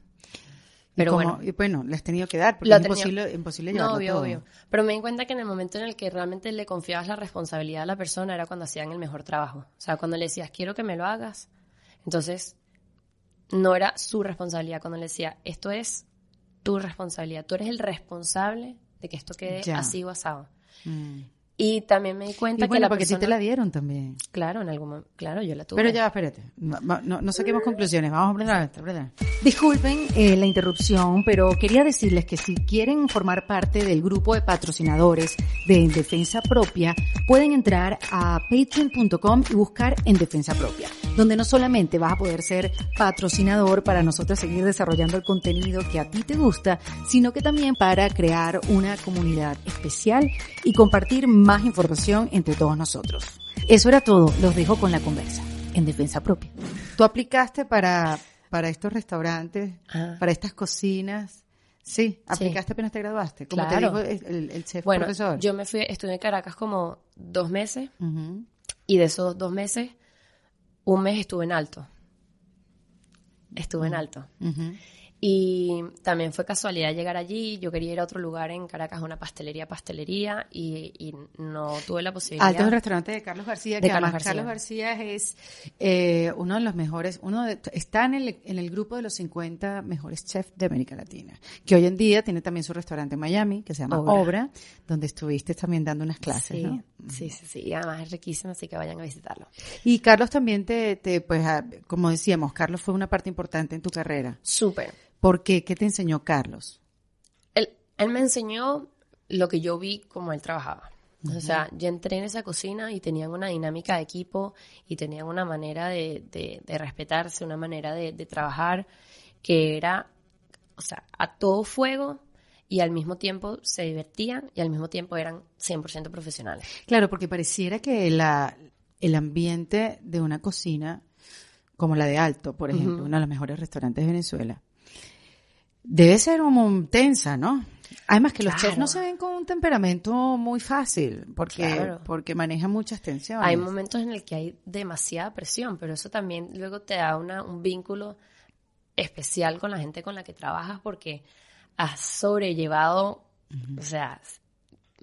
Pero bueno, y bueno, le has tenido que dar, porque es imposible, imposible llevarlo no, obvio, obvio. Pero me di cuenta que en el momento en el que realmente le confiabas la responsabilidad a la persona era cuando hacían el mejor trabajo. O sea, cuando le decías, quiero que me lo hagas, entonces, no era su responsabilidad cuando le decía, esto es tu responsabilidad, tú eres el responsable de que esto quede así o asado. Mm. Y también me di cuenta que la porque sí te la dieron también. Claro, en algún claro, yo la tuve. Pero ya, espérate, no, saquemos conclusiones, vamos a hablar ¿verdad? Disculpen eh, la interrupción, pero quería decirles que si quieren formar parte del grupo de patrocinadores de En Defensa Propia, pueden entrar a patreon.com y buscar En Defensa Propia, donde no solamente vas a poder ser patrocinador para nosotros seguir desarrollando el contenido que a ti te gusta, sino que también para crear una comunidad especial y compartir más información entre todos nosotros. Eso era todo, los dejo con la conversa, en defensa propia. ¿Tú aplicaste para, para estos restaurantes, para estas cocinas? Sí, aplicaste apenas te graduaste, como te dijo el, el chef bueno, profesor. Yo me fui, estuve en Caracas como dos meses y de esos dos meses, un mes estuve en alto. Estuve en alto. Y también fue casualidad llegar allí. Yo quería ir a otro lugar en Caracas, una pastelería, pastelería, y, no tuve la posibilidad. Alto el restaurante de Carlos García, que además Carlos García es eh, uno de los mejores, uno está en el, en el grupo de los 50 mejores chefs de América Latina, que hoy en día tiene también su restaurante en Miami, que se llama Obra, donde estuviste también dando unas clases, sí, ¿no? Sí, sí, sí, además es riquísimo, así que vayan a visitarlo. Y Carlos también te, te pues, como decíamos, Carlos fue una parte importante en tu carrera. Súper ¿Por qué? ¿Qué te enseñó Carlos? Él, él me enseñó lo que yo vi como él trabajaba. O sea, yo entré en esa cocina y tenían una dinámica de equipo y tenían una manera de, de, respetarse, una manera de, de, trabajar que era, o sea, a todo fuego y al mismo tiempo se divertían y al mismo tiempo eran 100% profesionales. Claro, porque pareciera que la, el ambiente de una cocina como la de Alto, por ejemplo, uno de los mejores restaurantes de Venezuela, Debe ser como tensa, ¿no? Además que los chefs no se ven con un temperamento muy fácil, porque, porque manejan muchas tensiones. Hay momentos en el que hay demasiada presión, pero eso también luego te da una, un vínculo especial con la gente con la que trabajas porque has sobrellevado, o sea,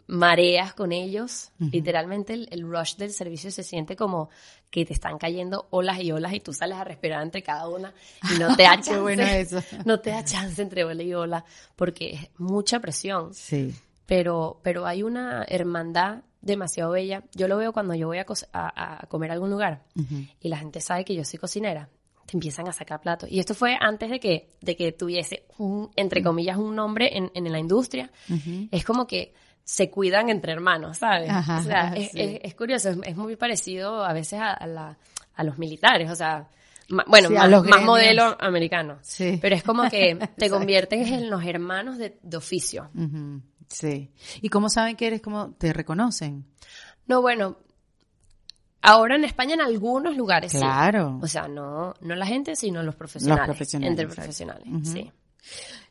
mareas con ellos. Literalmente el, rush del servicio se siente como que te están cayendo olas y olas y tú sales a respirar entre cada una y no te da chance. No te da chance entre ola y ola porque es mucha presión. Sí. Pero, pero hay una hermandad demasiado bella. Yo lo veo cuando yo voy a, a, comer a algún lugar y la gente sabe que yo soy cocinera te empiezan a sacar platos. Y esto fue antes de que, de que tuviese un, entre comillas, un nombre en, en la industria. Es como que se cuidan entre hermanos, ¿sabes? o sea, es, curioso, es, muy parecido a veces a, la, a los militares, o sea, bueno, más, modelo americano. Sí. Pero es como que te conviertes en los hermanos de, oficio. Sí. ¿Y cómo saben que eres como te reconocen? No, bueno, ahora en España en algunos lugares claro. O sea, no, no la gente, sino los profesionales. Los profesionales. Entre profesionales, sí.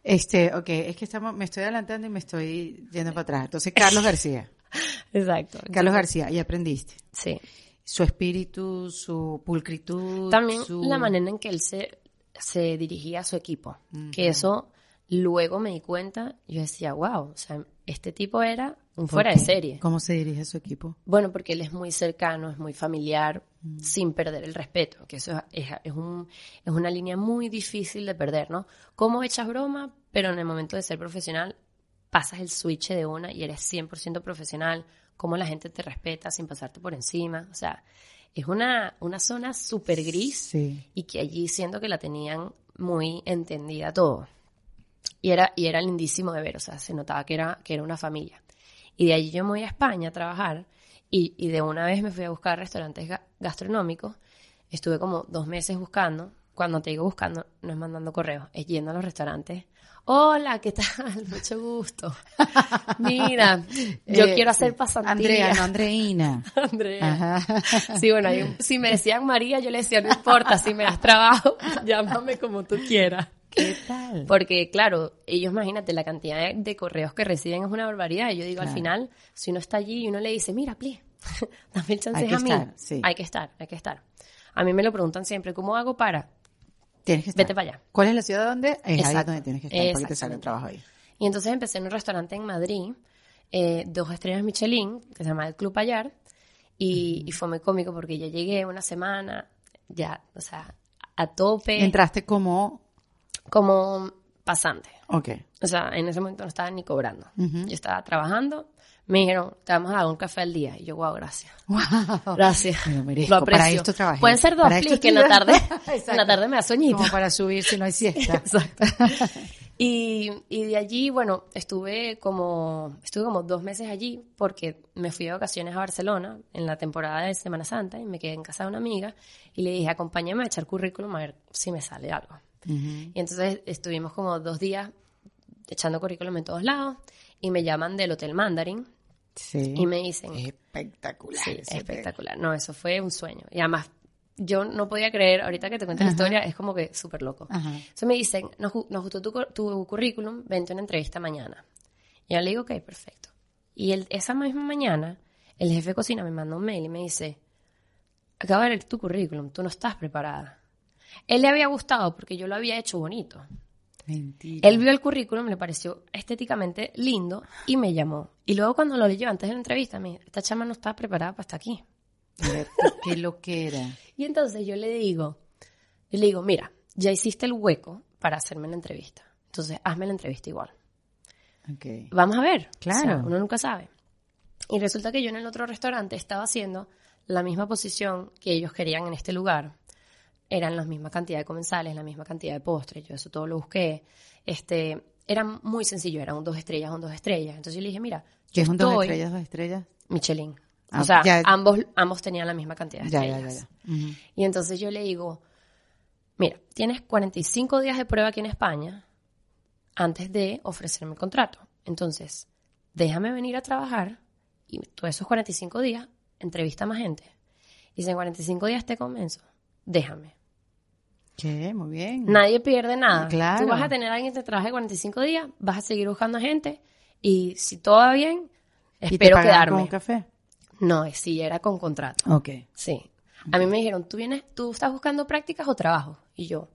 Este, ok, es que estamos, me estoy adelantando y me estoy yendo para atrás. Entonces, Carlos García. Exacto. Carlos García, y aprendiste. Sí. Su espíritu, su pulcritud. También la manera en que él se, se dirigía a su equipo. Que eso, luego me di cuenta, yo decía, wow, o sea, este tipo era un fuera de serie. ¿Cómo se dirige su equipo? Bueno, porque él es muy cercano, es muy familiar, mm. sin perder el respeto, que eso es, es, un, es una línea muy difícil de perder, ¿no? ¿Cómo echas broma? Pero en el momento de ser profesional, pasas el switch de una y eres 100% profesional, cómo la gente te respeta sin pasarte por encima, o sea, es una, una zona súper gris y que allí siento que la tenían muy entendida todo. Y era, y era lindísimo de ver, o sea, se notaba que era, que era una familia. Y de allí yo me voy a España a trabajar y, y de una vez me fui a buscar restaurantes gastronómicos. Estuve como dos meses buscando. Cuando te digo buscando, no es mandando correos, es yendo a los restaurantes. Hola, ¿qué tal? Mucho gusto. Mira, yo eh, quiero hacer pasantía. Andrea, no Andreina. Andrea. Sí, bueno, si me decían María, yo le decía, no importa, si me das trabajo, llámame como tú quieras. ¿Qué tal? Porque, claro, ellos, imagínate, la cantidad de, correos que reciben es una barbaridad. Y yo digo, al final, si uno está allí y uno le dice, mira, pli, dame chances a mí. Hay que estar, hay que estar. A mí me lo preguntan siempre, ¿cómo hago para? Tienes que estar. Vete para allá. ¿Cuál es la ciudad donde? Es ahí donde tienes que estar, porque te sale el trabajo ahí. Y entonces empecé en un restaurante en Madrid, eh, dos estrellas Michelin, que se llama El Club Payar, y, y fue muy cómico porque yo llegué una semana, ya, o sea, a tope. Entraste como como pasante. Ok. O sea, en ese momento no estaba ni cobrando. Yo estaba trabajando. Me dijeron, te vamos a dar un café al día. Y yo, wow, gracias. Wow. Gracias. Me lo merezco. Para esto trabajé. Pueden ser dos plis que en la tarde, en la tarde me da sueñito. Como para subir si no hay siesta. Exacto. Y, y, de allí, bueno, estuve como, estuve como dos meses allí porque me fui de vacaciones a Barcelona en la temporada de Semana Santa y me quedé en casa de una amiga y le dije, acompáñame a echar currículum a ver si me sale algo. Y entonces estuvimos como dos días echando currículum en todos lados y me llaman del Hotel Mandarin. Y me dicen... Espectacular. Sí, espectacular. No, eso fue un sueño. Y además, yo no podía creer, ahorita que te cuento la historia, es como que súper loco. Entonces me dicen, nos, gustó tu, currículum, vente a una entrevista mañana. Y yo le digo, ok, perfecto. Y el, esa misma mañana, el jefe de cocina me manda un mail y me dice, acabo de ver tu currículum, tú no estás preparada. Él le había gustado porque yo lo había hecho bonito. Mentira. Él vio el currículum, le pareció estéticamente lindo y me llamó. Y luego cuando lo leyó antes de la entrevista, me esta chama no estaba preparada para estar aquí. ¿Qué lo que era? Y entonces yo le digo, le digo, mira, ya hiciste el hueco para hacerme la entrevista. Entonces, hazme la entrevista igual. Okay. Vamos a ver. Claro. uno nunca sabe. Y resulta que yo en el otro restaurante estaba haciendo la misma posición que ellos querían en este lugar eran la misma cantidad de comensales, la misma cantidad de postres, yo eso todo lo busqué. Este, era muy sencillo, eran un dos estrellas, un dos estrellas. Entonces yo le dije, mira, ¿qué es un dos estrellas, dos estrellas? Michelin. Ah, o sea, ambos, ambos tenían la misma cantidad de estrellas. Y entonces yo le digo, mira, tienes 45 días de prueba aquí en España antes de ofrecerme el contrato. Entonces, déjame venir a trabajar y todos esos 45 días entrevista a más gente. Y si en 45 días te convenzo, déjame. ¿Qué? Muy bien. Nadie pierde nada. Claro. Tú vas a tener a alguien que te trabaje 45 días, vas a seguir buscando gente y si todo va bien, ¿Y te espero quedarme. con un café? No, sí, era con contrato. Ok. Sí. A mí me dijeron, ¿tú vienes, tú estás buscando prácticas o trabajo? Y yo,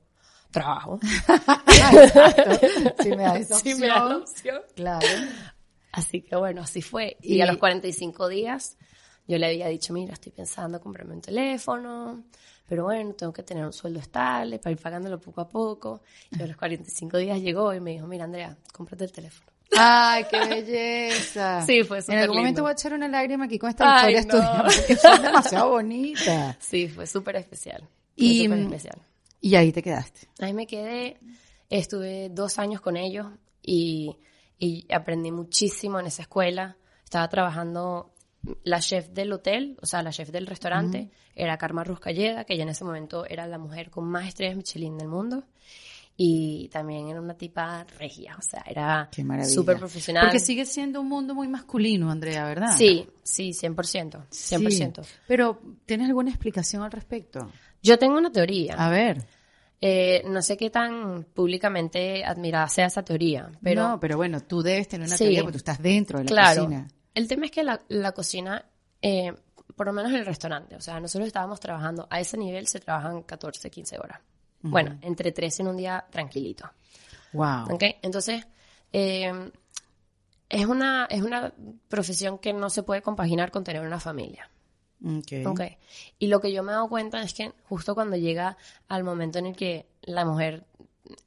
trabajo. Si me da esa Sí, me da la opción. opción. Claro. Así que bueno, así fue. Y, Y- a los 45 días yo le había dicho, mira, estoy pensando comprarme un teléfono, pero bueno, tengo que tener un sueldo estable para ir pagándolo poco a poco. Y a los 45 días llegó y me dijo, mira, Andrea, cómprate el teléfono. Ay, qué belleza. Sí, fue En súper algún momento lindo. voy a echar una lágrima aquí con esta Ay, historia no. porque demasiado bonitas. Sí, fue súper especial. Fue Y- súper especial. Y ahí te quedaste. Ahí me quedé, estuve dos años con ellos y, y aprendí muchísimo en esa escuela. Estaba trabajando, la chef del hotel, o sea, la chef del restaurante, era Karma Ruscalleda, que ya en ese momento era la mujer con más estrellas Michelin del mundo. Y también era una tipa regia, o sea, era súper profesional. Porque sigue siendo un mundo muy masculino, Andrea, ¿verdad? Sí, sí, 100%, 100%. Sí. Pero, ¿tienes alguna explicación al respecto? Yo tengo una teoría. A ver. Eh, no sé qué tan públicamente admirada sea esa teoría, pero no, pero bueno, tú debes tener una Sí. teoría porque tú estás dentro de la claro. cocina. El tema es que la, la cocina, eh, por lo menos en el restaurante, o sea, nosotros estábamos trabajando, a ese nivel se trabajan 14, 15 horas. Bueno, entre 13 en un día tranquilito. Wow. ¿Ok? Entonces, eh, es, una, es una profesión que no se puede compaginar con tener una familia. Ok. ¿ok? Y lo que yo me he dado cuenta es que justo cuando llega al momento en el que la mujer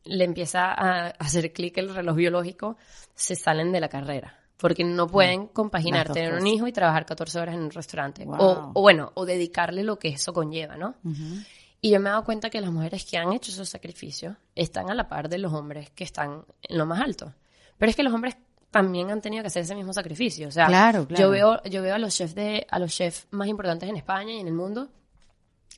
le empieza a hacer clic el reloj biológico, se salen de la carrera. Porque no pueden compaginar tener un hijo y trabajar 14 horas en un restaurante. Wow. O, o bueno, o dedicarle lo que eso conlleva, ¿no? Y yo me he dado cuenta que las mujeres que han hecho esos sacrificios están a la par de los hombres que están en lo más alto. Pero es que los hombres también han tenido que hacer ese mismo sacrificio. O sea, Claro, claro. yo veo, yo veo a los chefs de, a los chefs más importantes en España y en el mundo.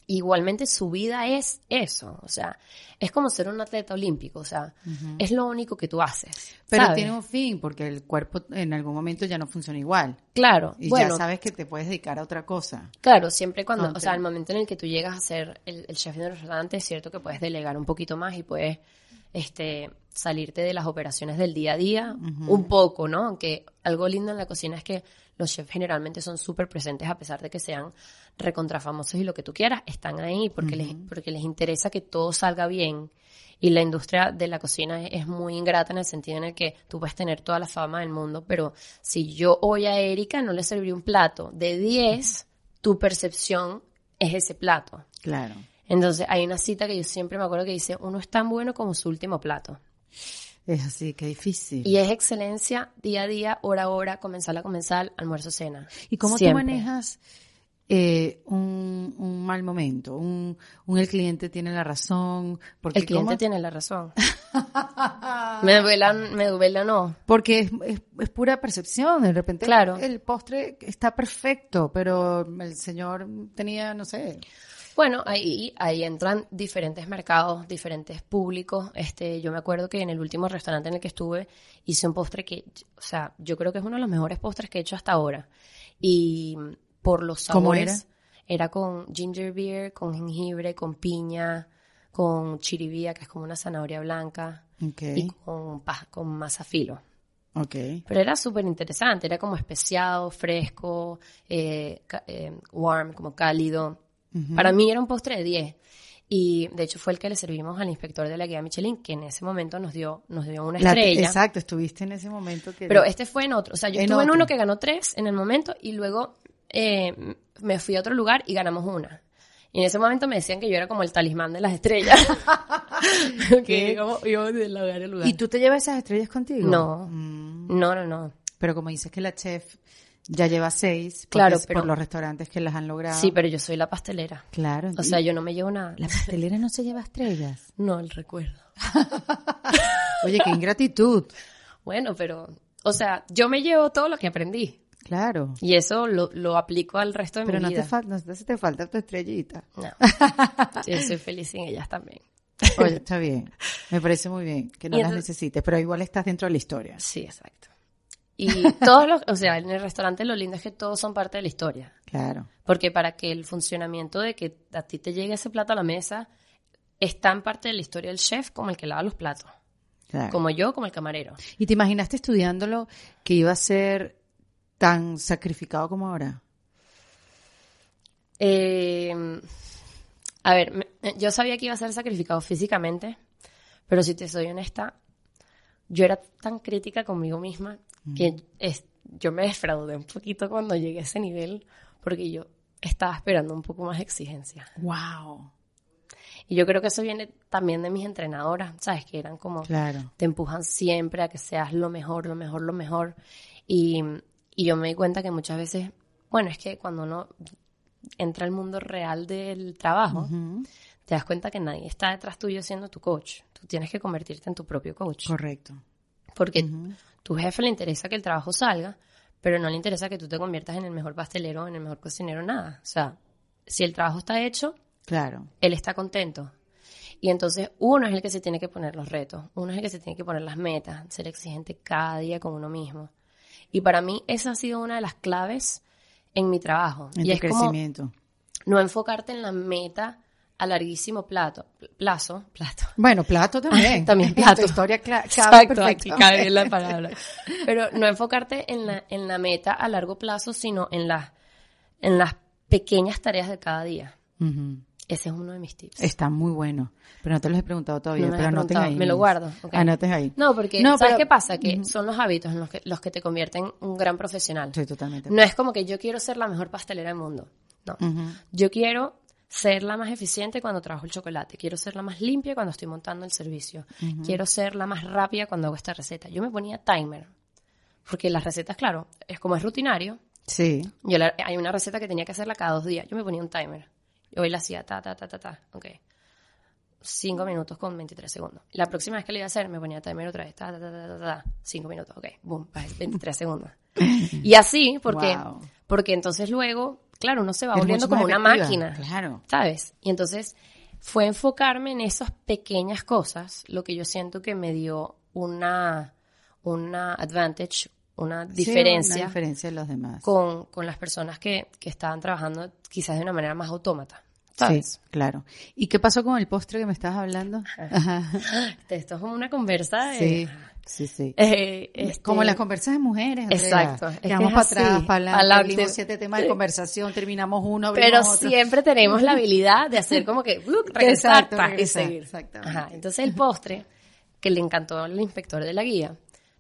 Igualmente su vida es eso. O sea, es como ser un atleta olímpico. O sea, es lo único que tú haces. Pero ¿sabes? tiene un fin, porque el cuerpo en algún momento ya no funciona igual. Claro. Y bueno, ya sabes que te puedes dedicar a otra cosa. Claro, siempre cuando, o sea, el momento en el que tú llegas a ser el, el chef de un restaurante, es cierto que puedes delegar un poquito más y puedes este, salirte de las operaciones del día a día un poco, ¿no? Aunque algo lindo en la cocina es que los chefs generalmente son súper presentes a pesar de que sean recontrafamosos y lo que tú quieras, están ahí porque, les, porque les interesa que todo salga bien. Y la industria de la cocina es, es muy ingrata en el sentido en el que tú puedes tener toda la fama del mundo, pero si yo hoy a Erika no le serví un plato de 10, tu percepción es ese plato. Claro. Entonces hay una cita que yo siempre me acuerdo que dice, uno es tan bueno como su último plato. Es así, qué difícil. Y es excelencia día a día, hora a hora, comenzar a comenzar, almuerzo, cena. ¿Y cómo Siempre. tú manejas eh, un, un mal momento? Un, un el cliente tiene la razón. Porque El cliente ¿cómo? tiene la razón. me duela, me duela no. Porque es, es, es pura percepción. De repente Claro. el postre está perfecto, pero el señor tenía, no sé. Bueno, ahí, ahí entran diferentes mercados, diferentes públicos. Este, yo me acuerdo que en el último restaurante en el que estuve hice un postre que, o sea, yo creo que es uno de los mejores postres que he hecho hasta ahora. Y por los ¿Cómo sabores, era? con ginger beer, con jengibre, con piña, con chiribía, que es como una zanahoria blanca, y con, con masa filo. ok. Pero era súper interesante, era como especiado, fresco, eh, eh, warm, como cálido. Para mí era un postre de 10. Y de hecho fue el que le servimos al inspector de la guía Michelin, que en ese momento nos dio, nos dio una La- estrella. exacto, estuviste en ese momento que... Pero este fue en otro. O sea, yo En estuve en uno que ganó tres en el momento y luego eh, me fui a otro lugar y ganamos una. Y en ese momento me decían que yo era como el talismán de las estrellas. que íbamos, íbamos de lugar en lugar. ¿Y tú te llevas esas estrellas contigo? No. Mm, No, no, no. pero como dices que la chef ya lleva seis, Claro, pero- por los restaurantes que las han logrado. Sí, pero yo soy la pastelera. Claro. O sea, yo no me llevo nada. La pastelera no se lleva estrellas. No, el recuerdo. Oye, qué ingratitud. Bueno, pero, o sea, yo me llevo todo lo que aprendí. Claro. Y eso lo, lo aplico al resto de Pero mi no vida. te, falta, no te, te falta tu estrellita. No. Yo soy feliz sin ellas también. Oye, está bien. Me parece muy bien que no Y las entonces- necesites, pero igual estás dentro de la historia. Sí, exacto. Y todos los, o sea, en el restaurante lo lindo es que todos son parte de la historia. Claro. Porque para que el funcionamiento de que a ti te llegue ese plato a la mesa, está en parte de la historia del chef como el que lava los platos. Como yo, como el camarero. ¿Y te imaginaste estudiándolo que iba a ser tan sacrificado como ahora? Eh, a ver, yo sabía que iba a ser sacrificado físicamente, pero si te soy honesta, yo era tan crítica conmigo misma que yo me defraudé un poquito cuando llegué a ese nivel porque yo estaba esperando un poco más de exigencia. ¡Wow! Y yo creo que eso viene también de mis entrenadoras, ¿sabes? Que eran como, claro. te empujan siempre a que seas lo mejor, lo mejor, lo mejor. Y, y yo me di cuenta que muchas veces, bueno, es que cuando uno entra al mundo real del trabajo, te das cuenta que nadie está detrás tuyo siendo tu coach. Tú tienes que convertirte en tu propio coach. Correcto. Porque tu jefe le interesa que el trabajo salga, pero no le interesa que tú te conviertas en el mejor pastelero, en el mejor cocinero, nada. O sea, si el trabajo está hecho, claro. él está contento. Y entonces uno es el que se tiene que poner los retos, uno es el que se tiene que poner las metas, ser exigente cada día con uno mismo. Y para mí esa ha sido una de las claves en mi trabajo. En y es crecimiento. no enfocarte en la meta a larguísimo plato, plazo, plato. Bueno, plato también. también plato. Tu historia cabe Exacto, aquí cabe bien la palabra. Pero no enfocarte en la, en la meta a largo plazo, sino en las, en las pequeñas tareas de cada día. Ese es uno de mis tips. Está muy bueno. Pero no te lo he preguntado todavía, pero anoten ahí. Me lo guardo. Okay. Anoten ahí. No, porque ¿sabes qué pasa? Que son los hábitos los que, los que te convierten en un gran profesional. Sí, totalmente. No es como que yo quiero ser la mejor pastelera del mundo. No. Yo quiero ser la más eficiente cuando trabajo el chocolate. Quiero ser la más limpia cuando estoy montando el servicio. Quiero ser la más rápida cuando hago esta receta. Yo me ponía timer. Porque las recetas, claro, es como es rutinario. Sí. Yo hay una receta que tenía que hacerla cada dos días. Yo me ponía un timer. Y hoy la hacía ta, ta, ta, ta, ta. Ok. Cinco minutos con 23 segundos. La próxima vez que lo iba a hacer, me ponía timer otra vez. Ta, ta, ta, ta, ta, Cinco minutos. Ok. Boom. 23 segundos. Y así, porque, porque entonces luego, claro, uno se va volviendo como una máquina. Claro. ¿Sabes? Y entonces fue enfocarme en esas pequeñas cosas lo que yo siento que me dio una, una advantage, una diferencia, una diferencia de los demás. Con, con las personas que, que estaban trabajando quizás de una manera más autómata. Sí, claro. ¿Y qué pasó con el postre que me estabas hablando? Esto es como una conversa de... Sí, sí, sí. Eh, este como las conversas de mujeres. Exacto. Quedamos para atrás, para hablar, siete temas de conversación, terminamos uno, Pero siempre tenemos la habilidad de hacer como que uh, regresar, y seguir. Exactamente. Entonces el postre, que le encantó al inspector de la guía,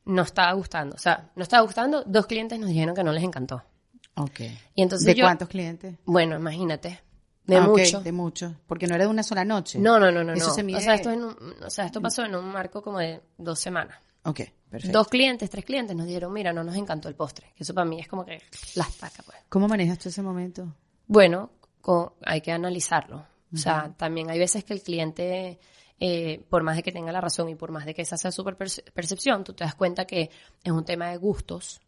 no estaba gustando. O sea, no estaba gustando, dos clientes nos dijeron que no les encantó. Ok. Y entonces ¿De cuántos clientes? Bueno, imagínate. De ah, muchos. de muchos. Porque no era de una sola noche. No, no, no, no. Eso Se mide... o, sea, esto o sea, esto pasó en un marco como de dos semanas. Ok, perfecto. Dos clientes, tres clientes nos dijeron, mira, no nos encantó el postre. Eso para mí es como que la estaca, pues. ¿Cómo manejas tú ese momento? Bueno, hay que analizarlo. O sea, también hay veces que el cliente, eh, por más de que tenga la razón y por más de que esa sea su percepción, tú te das cuenta que es un tema de gustos,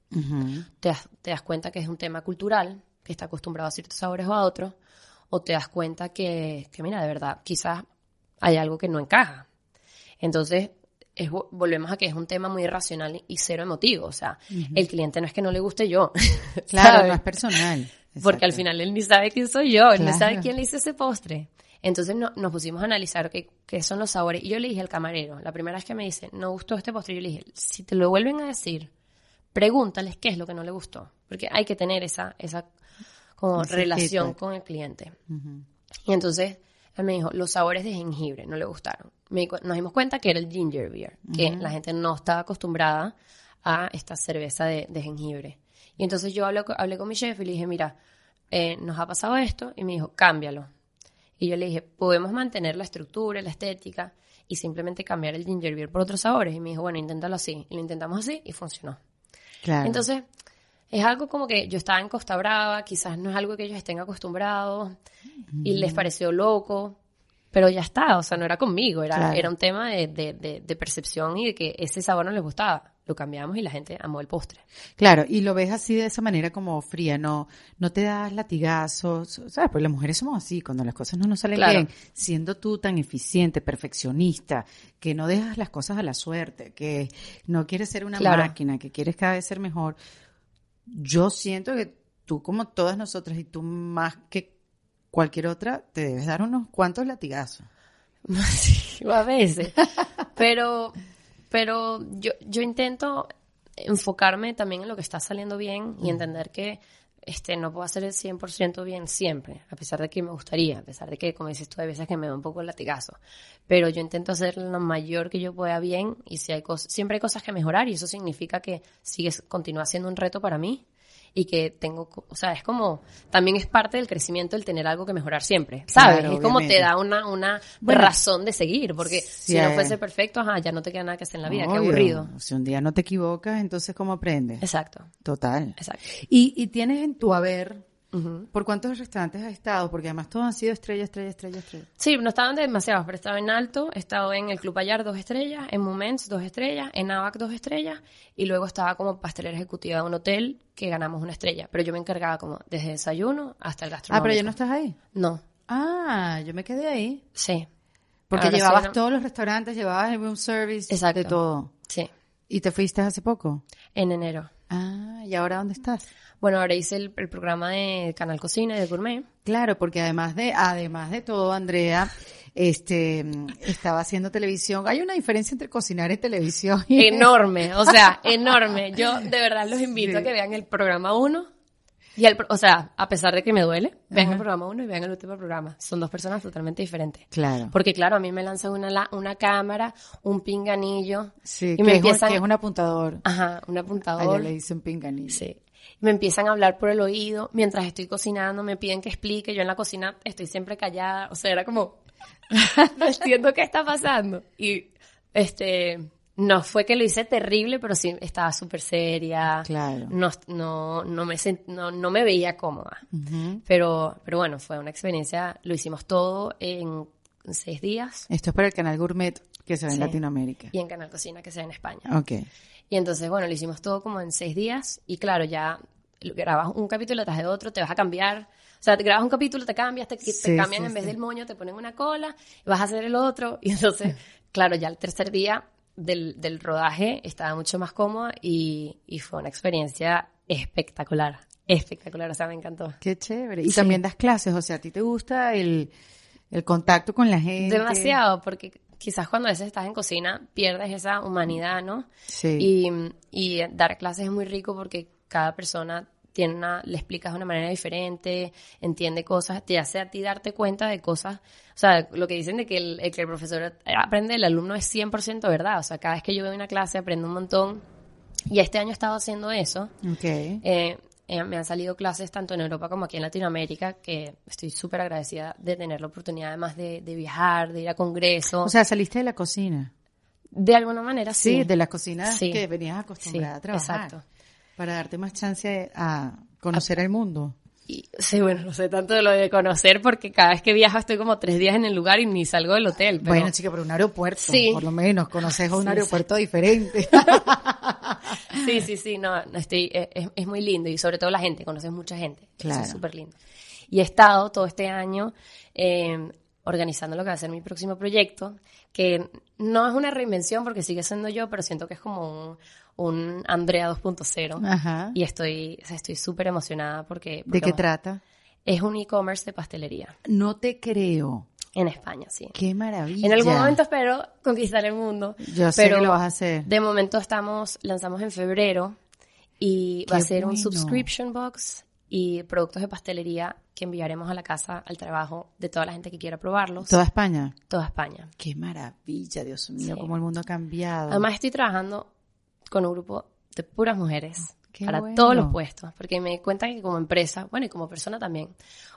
te, te das cuenta que es un tema cultural, que está acostumbrado a ciertos sabores o a otros, o te das cuenta que, que mira, de verdad, quizás hay algo que no encaja. Entonces, es, volvemos a que es un tema muy racional y cero emotivo. O sea, el cliente no es que no le guste yo. Claro, no es personal. Porque al final él ni sabe quién soy yo, él ni sabe quién le hizo ese postre. Entonces nos pusimos a analizar qué, qué, son los sabores. Y yo le dije al camarero, la primera vez que me dice, no gustó este postre, yo le dije, si te lo vuelven a decir, pregúntales qué es lo que no le gustó. Porque hay que tener esa, esa como relación con el cliente. Y entonces él me dijo, los sabores de jengibre no le gustaron. nos dimos cuenta que era el ginger beer, que la gente no estaba acostumbrada a esta cerveza de, jengibre. Y entonces yo hablé, hablé, con mi chef y le dije, mira, eh, nos ha pasado esto, y me dijo, cámbialo. Y yo le dije, podemos mantener la estructura, la estética, y simplemente cambiar el ginger beer por otros sabores. Y me dijo, bueno, inténtalo así. Y lo intentamos así y funcionó. Claro. Entonces, es algo como que yo estaba en Costa Brava, quizás no es algo que ellos estén acostumbrados y les pareció loco, pero ya está, o sea, no era conmigo, era, era un tema de, de, de, percepción y de que ese sabor no les gustaba. Lo cambiamos y la gente amó el postre. Claro, y lo ves así de esa manera como fría, no, no te das latigazos, ¿sabes? Pues las mujeres somos así, cuando las cosas no nos salen bien, siendo tú tan eficiente, perfeccionista, que no dejas las cosas a la suerte, que no quieres ser una máquina, que quieres cada vez ser mejor yo siento que tú como todas nosotras y tú más que cualquier otra, te debes dar unos cuantos latigazos. sí, a veces. Pero, pero yo, yo intento enfocarme también en lo que está saliendo bien y entender que este, no puedo hacer el 100% bien siempre, a pesar de que me gustaría, a pesar de que, como dices tú, hay veces que me da un poco el latigazo. Pero yo intento hacer lo mayor que yo pueda bien y si hay siempre hay cosas que mejorar y eso significa que sigues, continúa siendo un reto para mí y que tengo, o sea, es como, también es parte del crecimiento el tener algo que mejorar siempre, ¿sabes? es como te da una, una razón de seguir, porque si no fuese perfecto, ajá, ya no te queda nada que hacer en la vida, qué aburrido. Si un día no te equivocas, entonces ¿cómo aprendes? Exacto. Total. Exacto. Y, y tienes en tu haber ¿Por cuántos restaurantes has estado? Porque además todos han sido estrella, estrella, estrella, estrella. Sí, no estaban demasiados, pero he estado en Alto, he estado en el Club Ayar dos estrellas, en Moments dos estrellas, en AVAC dos estrellas, y luego estaba como pastelera ejecutiva de un hotel que ganamos una estrella. Pero yo me encargaba como desde desayuno hasta el gastronómico. Ah, pero ya no estás ahí. No. Ah, yo me quedé ahí. Sí. Porque llevabas todos los restaurantes, llevabas el room service, Exacto. de todo. Sí. ¿Y te fuiste hace poco? En enero. Ah, ¿y ahora dónde estás? Bueno, ahora hice el, programa de Canal Cocina y de Gourmet. Claro, porque además de, además de todo, Andrea, este, estaba haciendo televisión. Hay una diferencia entre cocinar y televisión. Enorme, o sea, enorme. Yo de verdad los invito a que vean el programa 1 y el, o sea, a pesar de que me duele, vean el programa 1 y vean el último programa. Son dos personas totalmente diferentes. Claro. Porque claro, a mí me lanzan una, una cámara, un pinganillo. Sí, y que, me es empiezan, que es un apuntador. Ajá, un apuntador. Allá le dicen pinganillo. Sí. Y me empiezan a hablar por el oído mientras estoy cocinando, me piden que explique. Yo en la cocina estoy siempre callada. O sea, era como, no entiendo qué está pasando. Y, este, no fue que lo hice terrible, pero sí estaba súper seria. Claro. No, no, no, me, no, no me veía cómoda. pero, pero bueno, fue una experiencia. Lo hicimos todo en seis días. Esto es para el canal Gourmet que se ve en Latinoamérica. Y en Canal Cocina que se ve en España. Ok. Y entonces, bueno, lo hicimos todo como en seis días. Y claro, ya grabas un capítulo tras de otro, te vas a cambiar. O sea, te grabas un capítulo, te cambias, te, te cambian en vez del moño, te ponen una cola, vas a hacer el otro. Y entonces, claro, ya el tercer día del, del rodaje estaba mucho más cómoda y, y, fue una experiencia espectacular. Espectacular, o sea, me encantó. Qué chévere. Y también das clases, o sea, ¿a ti te gusta el, el contacto con la gente? Demasiado, porque quizás cuando a veces estás en cocina pierdes esa humanidad, ¿no? Sí. Y, y dar clases es muy rico porque cada persona tiene una, le explicas de una manera diferente, entiende cosas, te hace a ti darte cuenta de cosas. O sea, lo que dicen de que el, que el profesor aprende, el alumno es 100% verdad. O sea, cada vez que yo veo una clase aprendo un montón. Y este año he estado haciendo eso. Okay. Eh, eh, me han salido clases tanto en Europa como aquí en Latinoamérica, que estoy súper agradecida de tener la oportunidad además de, de, viajar, de ir a congresos. O sea, saliste de la cocina. De alguna manera, sí. Sí, de las cocinas sí. que venías acostumbrada sí, a trabajar. Exacto. Para darte más chance a conocer a, el mundo. Y, sí, bueno, no sé tanto de lo de conocer porque cada vez que viajo estoy como tres días en el lugar y ni salgo del hotel. Pero... Bueno, chica, pero un aeropuerto, sí. por lo menos, conoces a un sí, aeropuerto sí. diferente. sí, sí, sí, no, estoy, es, es, muy lindo y sobre todo la gente, conoces mucha gente. Claro. Es súper lindo. Y he estado todo este año eh, organizando lo que va a ser mi próximo proyecto, que no es una reinvención porque sigue siendo yo, pero siento que es como un, un Andrea 2.0 y estoy estoy súper emocionada porque, porque, ¿De qué trata? Es un e-commerce de pastelería. No te creo. En España, sí. Qué maravilla. En algún momento espero conquistar el mundo. Yo sé pero que lo vas a hacer. De momento estamos, lanzamos en febrero y Qué va a ser bueno. un subscription box y productos de pastelería que enviaremos a la casa, al trabajo de toda la gente que quiera probarlos. ¿Toda España? Toda España. Qué maravilla, Dios mío, Sí. cómo el mundo ha cambiado. Además estoy trabajando con un grupo de puras mujeres Qué para bueno. todos los puestos, porque me di cuenta que como empresa, bueno, y como persona también,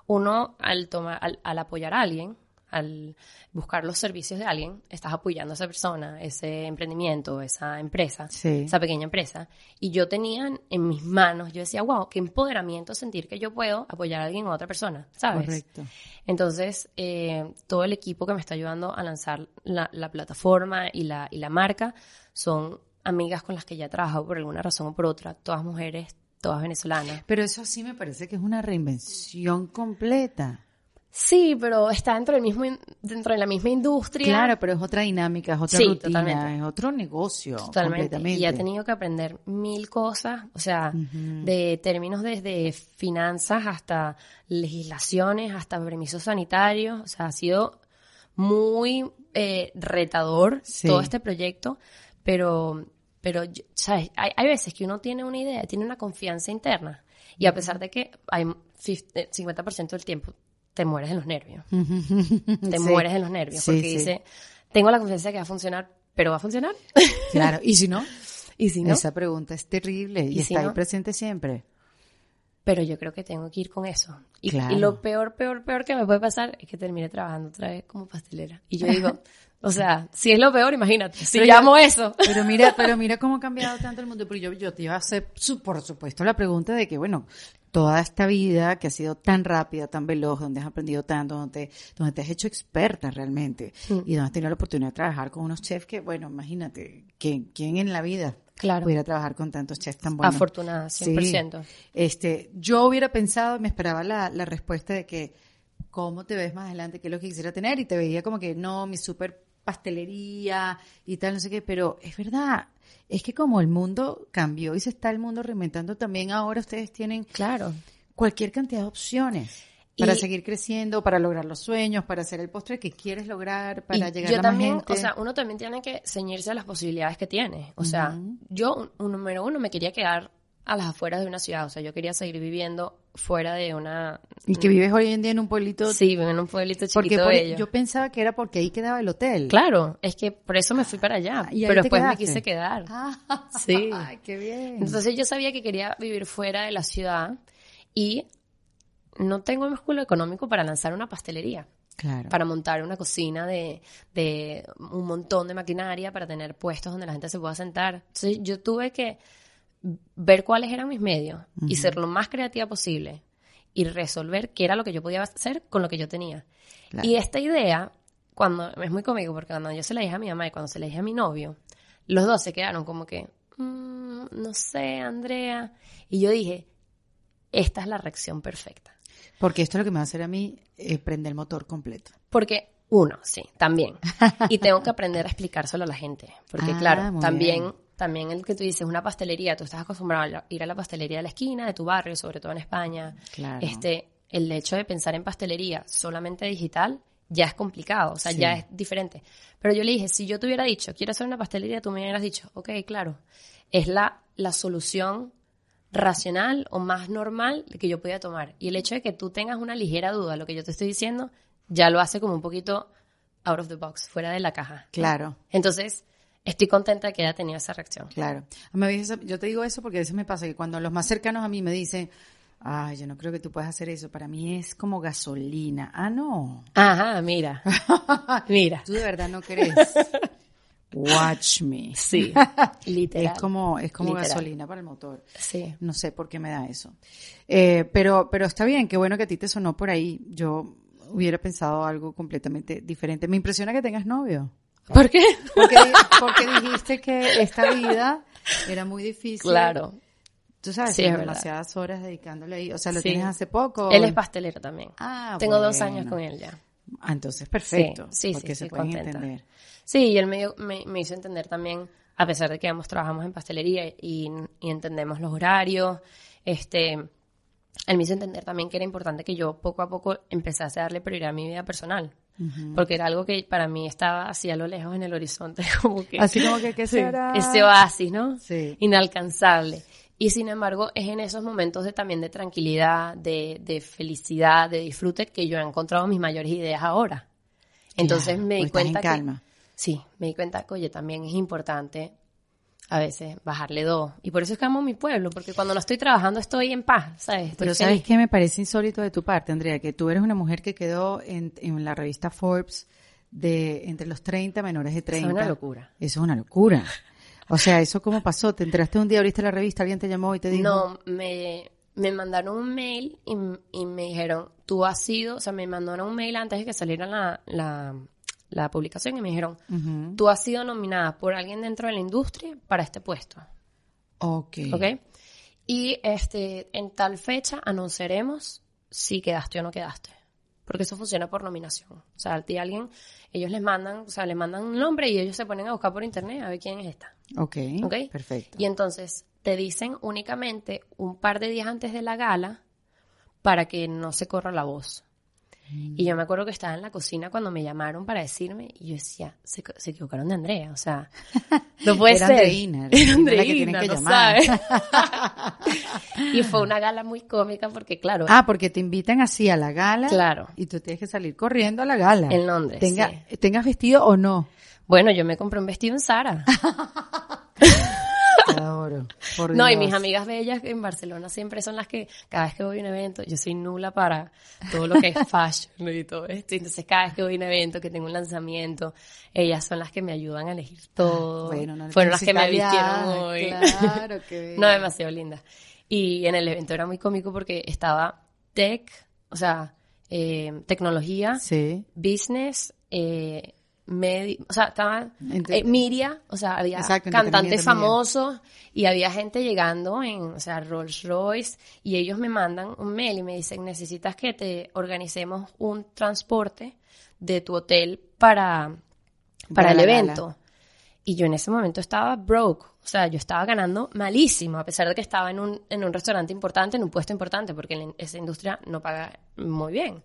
uno al tomar, al, al apoyar a alguien, al buscar los servicios de alguien, estás apoyando a esa persona, ese emprendimiento, esa empresa, Sí. esa pequeña empresa. Y yo tenía en mis manos, yo decía, wow, qué empoderamiento sentir que yo puedo apoyar a alguien o a otra persona, ¿sabes? Correcto. Entonces, eh, todo el equipo que me está ayudando a lanzar la, la plataforma y la, y la marca son amigas con las que ya he trabajado por alguna razón o por otra, todas mujeres, todas venezolanas. Pero eso sí me parece que es una reinvención completa. Sí, pero está dentro del mismo dentro de la misma industria. Claro, pero es otra dinámica, es otra Sí, rutina, totalmente. es otro negocio Totalmente. completamente. Y he tenido que aprender mil cosas, o sea, de términos desde finanzas hasta legislaciones, hasta permisos sanitarios, o sea, ha sido muy eh, retador todo este proyecto, pero, pero ¿sabes? Hay, hay, veces que uno tiene una idea, tiene una confianza interna, y a pesar de que hay 50% eh, del tiempo te mueres en los nervios. te mueres en los nervios, porque dice, tengo la confianza de que va a funcionar, pero va a funcionar. claro, ¿y si no? ¿Y si no? Esa pregunta es terrible y, está ahí presente siempre. Pero yo creo que tengo que ir con eso. Y, y, lo peor, peor, peor que me puede pasar es que termine trabajando otra vez como pastelera. Y yo digo, o sea, si es lo peor, imagínate, si llamo eso. Pero mira, pero mira cómo ha cambiado tanto el mundo. Pero yo, yo te iba a hacer, por supuesto, la pregunta de que, bueno, toda esta vida que ha sido tan rápida, tan veloz, donde has aprendido tanto, donde, donde te has hecho experta realmente mm. y donde has tenido la oportunidad de trabajar con unos chefs que, bueno, imagínate, ¿quién, quién en la vida claro. pudiera trabajar con tantos chefs tan buenos? Afortunada, 100%. Este, yo hubiera pensado, me esperaba la, la respuesta de que, ¿cómo te ves más adelante? ¿Qué es lo que quisiera tener? Y te veía como que, no, mi súper pastelería y tal, no sé qué, pero es verdad, es que como el mundo cambió y se está el mundo reinventando también, ahora ustedes tienen claro. cualquier cantidad de opciones para seguir creciendo, para lograr los sueños, para hacer el postre que quieres lograr, para llegar a más también, O sea, uno también tiene que ceñirse a las posibilidades que tiene. O sea, yo, un, número uno, me quería quedar a las afueras de una ciudad. O sea, yo quería seguir viviendo fuera de una... ¿Y que vives hoy en día en un pueblito? Sí, en un pueblito chiquito porque Yo pensaba que era porque ahí quedaba el hotel. Claro, es que por eso me fui para allá. pero después me quise quedar. Ah, sí. Ay, qué bien. Entonces yo sabía que quería vivir fuera de la ciudad y no tengo el músculo económico para lanzar una pastelería. Claro. Para montar una cocina de, de un montón de maquinaria, para tener puestos donde la gente se pueda sentar. Entonces yo tuve que ver cuáles eran mis medios y ser lo más creativa posible y resolver qué era lo que yo podía hacer con lo que yo tenía. Y esta idea, cuando es muy cómico porque cuando yo se la dije a mi mamá y cuando se la dije a mi novio, los dos se quedaron como que, mm, no sé, Andrea. Y yo dije, esta es la reacción perfecta. Porque esto es lo que me va a hacer a mí eh, prender el motor completo. Porque uno, sí, también. y tengo que aprender a explicárselo a la gente. Porque, ah, claro, también también el que tú dices, una pastelería, tú estás acostumbrado a ir a la pastelería de la esquina de tu barrio, sobre todo en España. Este, el hecho de pensar en pastelería solamente digital ya es complicado, o sea, ya es diferente. Pero yo le dije, si yo te hubiera dicho, quiero hacer una pastelería, tú me hubieras dicho, ok, claro, es la, la solución racional o más normal que yo podía tomar. Y el hecho de que tú tengas una ligera duda de lo que yo te estoy diciendo, ya lo hace como un poquito out of the box, fuera de la caja. Claro. Entonces, estoy contenta de que haya tenido esa reacción. Claro. Yo te digo eso porque a veces me pasa que cuando los más cercanos a mí me dicen, ay, yo no creo que tú puedas hacer eso, para mí es como gasolina. Ah, no. Ajá, mira. mira. Tú de verdad no crees. Watch me. Sí, literal. Es como, es como gasolina para el motor. Sí. No sé por qué me da eso. Eh, pero, pero está bien, qué bueno que a ti te sonó por ahí. Yo hubiera pensado algo completamente diferente. Me impresiona que tengas novio. ¿Por qué? Porque, porque dijiste que esta vida era muy difícil. Claro. Tú sabes, sí, demasiadas horas dedicándole ahí. O sea, lo tienes hace poco. Él es pastelero también. Ah, Tengo dos años con él ya. Ah, entonces perfecto. Sí, sí, porque se pueden entender. Sí, y él me, me, hizo entender también, a pesar de que ambos trabajamos en pastelería y, y entendemos los horarios, este, él me hizo entender también que era importante que yo poco a poco empezase a darle prioridad a mi vida personal porque era algo que para mí estaba así a lo lejos en el horizonte, como que... Así como que, ¿qué será? Ese oasis, ¿no? Sí. Inalcanzable. Y sin embargo, es en esos momentos de también de tranquilidad, de, de felicidad, de disfrute que yo he encontrado mis mayores ideas ahora. Entonces me di cuenta que... Sí, me di cuenta que, oye, también es importante a veces bajarle dos. Y por eso es que amo mi pueblo, porque cuando no estoy trabajando estoy en paz, ¿sabes? Pero ¿sabes qué me parece insólito de tu parte, Andrea? Que tú eres una mujer que quedó en, en la revista Forbes de entre los 30 menores de 30. Eso es una locura. Eso es una locura. O sea, ¿eso cómo pasó? ¿Te enteraste un día, abriste la revista, alguien te llamó y te dijo? No, me, me mandaron un mail y, y me dijeron, tú has sido, o sea, me mandaron un mail antes de que saliera la, la la publicación y me dijeron, tú has sido nominada por alguien dentro de la industria para este puesto. Ok. Ok. Y este, en tal fecha anunciaremos si quedaste o no quedaste. Porque eso funciona por nominación. O sea, a ti alguien, ellos les mandan, o sea, les mandan un nombre y ellos se ponen a buscar por internet a ver quién es esta. Ok. Ok. Perfecto. Y entonces te dicen únicamente un par de días antes de la gala para que no se corra la voz. Y yo me acuerdo que estaba en la cocina cuando me llamaron para decirme, y yo decía, se, se equivocaron de Andrea, o sea, no puede Eran ser. Eran de la que tienen que no llamar. y fue una gala muy cómica porque, claro, Ah, porque te invitan así a la gala. Claro. Y tú tienes que salir corriendo a la gala. En Londres, Tenga, sí. Tengas vestido o no. bueno, yo me compré un vestido en Zara. Por No, y mis amigas bellas en Barcelona siempre son las que, cada vez que voy a un evento, yo soy nula para todo lo que es fashion y todo esto. Entonces, cada vez que voy a un evento, que tengo un lanzamiento, ellas son las que me ayudan a elegir todo. Bueno, no Fueron las que me vistieron hoy. Claro, qué no, demasiado linda. Y en el evento era muy cómico porque estaba tech, o sea, eh, tecnología, Sí. business, eh, medi- o sea, estaba eh, Miria, o sea, había Exacto, cantantes famosos y había gente llegando en, o sea, Rolls Royce y ellos me mandan un mail y me dicen, necesitas que te organicemos un transporte de tu hotel para, para, Para el gala. evento. Y yo en ese momento estaba broke, o sea, yo estaba ganando malísimo, a pesar de que estaba en un, en un restaurante importante, en un puesto importante, porque en esa industria no paga muy bien.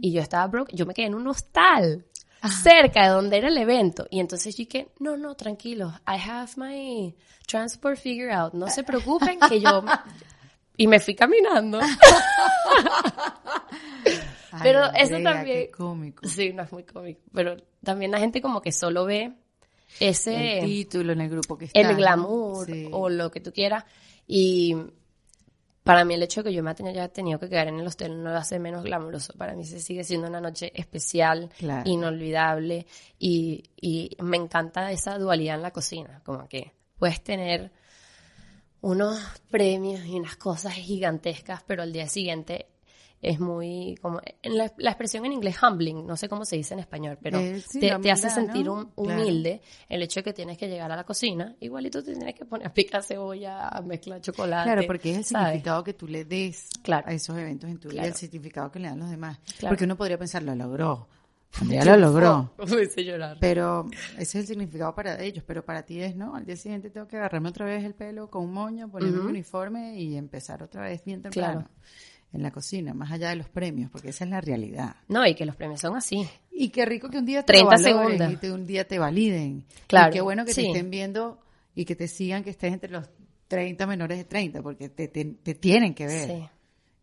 Y yo estaba broke, yo me quedé en un hostal cerca de donde era el evento. Y entonces yo dije, no, no, tranquilos, I have my transport figure out, no se preocupen que yo... Y me fui caminando. Ay, Pero Andrea, eso también... Qué cómico. Sí, no es muy cómico. Pero también la gente como que solo ve ese... El título en el grupo que está. el glamour Sí. o lo que tú quieras. Y para mí el hecho de que yo me haya tenido que quedar en el hostel no lo hace menos glamuroso. Para mí se sigue siendo una noche especial, Claro. inolvidable y, y me encanta esa dualidad en la cocina. Como que puedes tener unos premios y unas cosas gigantescas, pero al día siguiente es muy como en la, la expresión en inglés humbling, no sé cómo se dice en español, pero Eh, sí, te, hace sentir ¿no? un- Claro. humilde el hecho de que tienes que llegar a la cocina, igualito te tienes que poner a picar cebolla, a mezclar chocolate. Claro, porque es el ¿sabes? significado que tú le des Claro. a esos eventos en tu vida, Claro. el significado que le dan los demás. Claro. Porque uno podría pensar, lo logró. Ya lo logró. Llorar. Pero ese es el significado para ellos, pero para ti es, ¿no? Al día siguiente tengo que agarrarme otra vez el pelo con un moño, ponerme mi uniforme y empezar otra vez bien temprano Claro. En la cocina, más allá de los premios, porque esa es la realidad. No, y que los premios son así. Y qué rico que un día te 30 lo valoren segundos. y te- un día te validen. Claro, Y qué bueno que sí. te estén viendo y que te sigan, que estés entre los 30 menores de 30, porque te, te, te tienen que ver. Sí.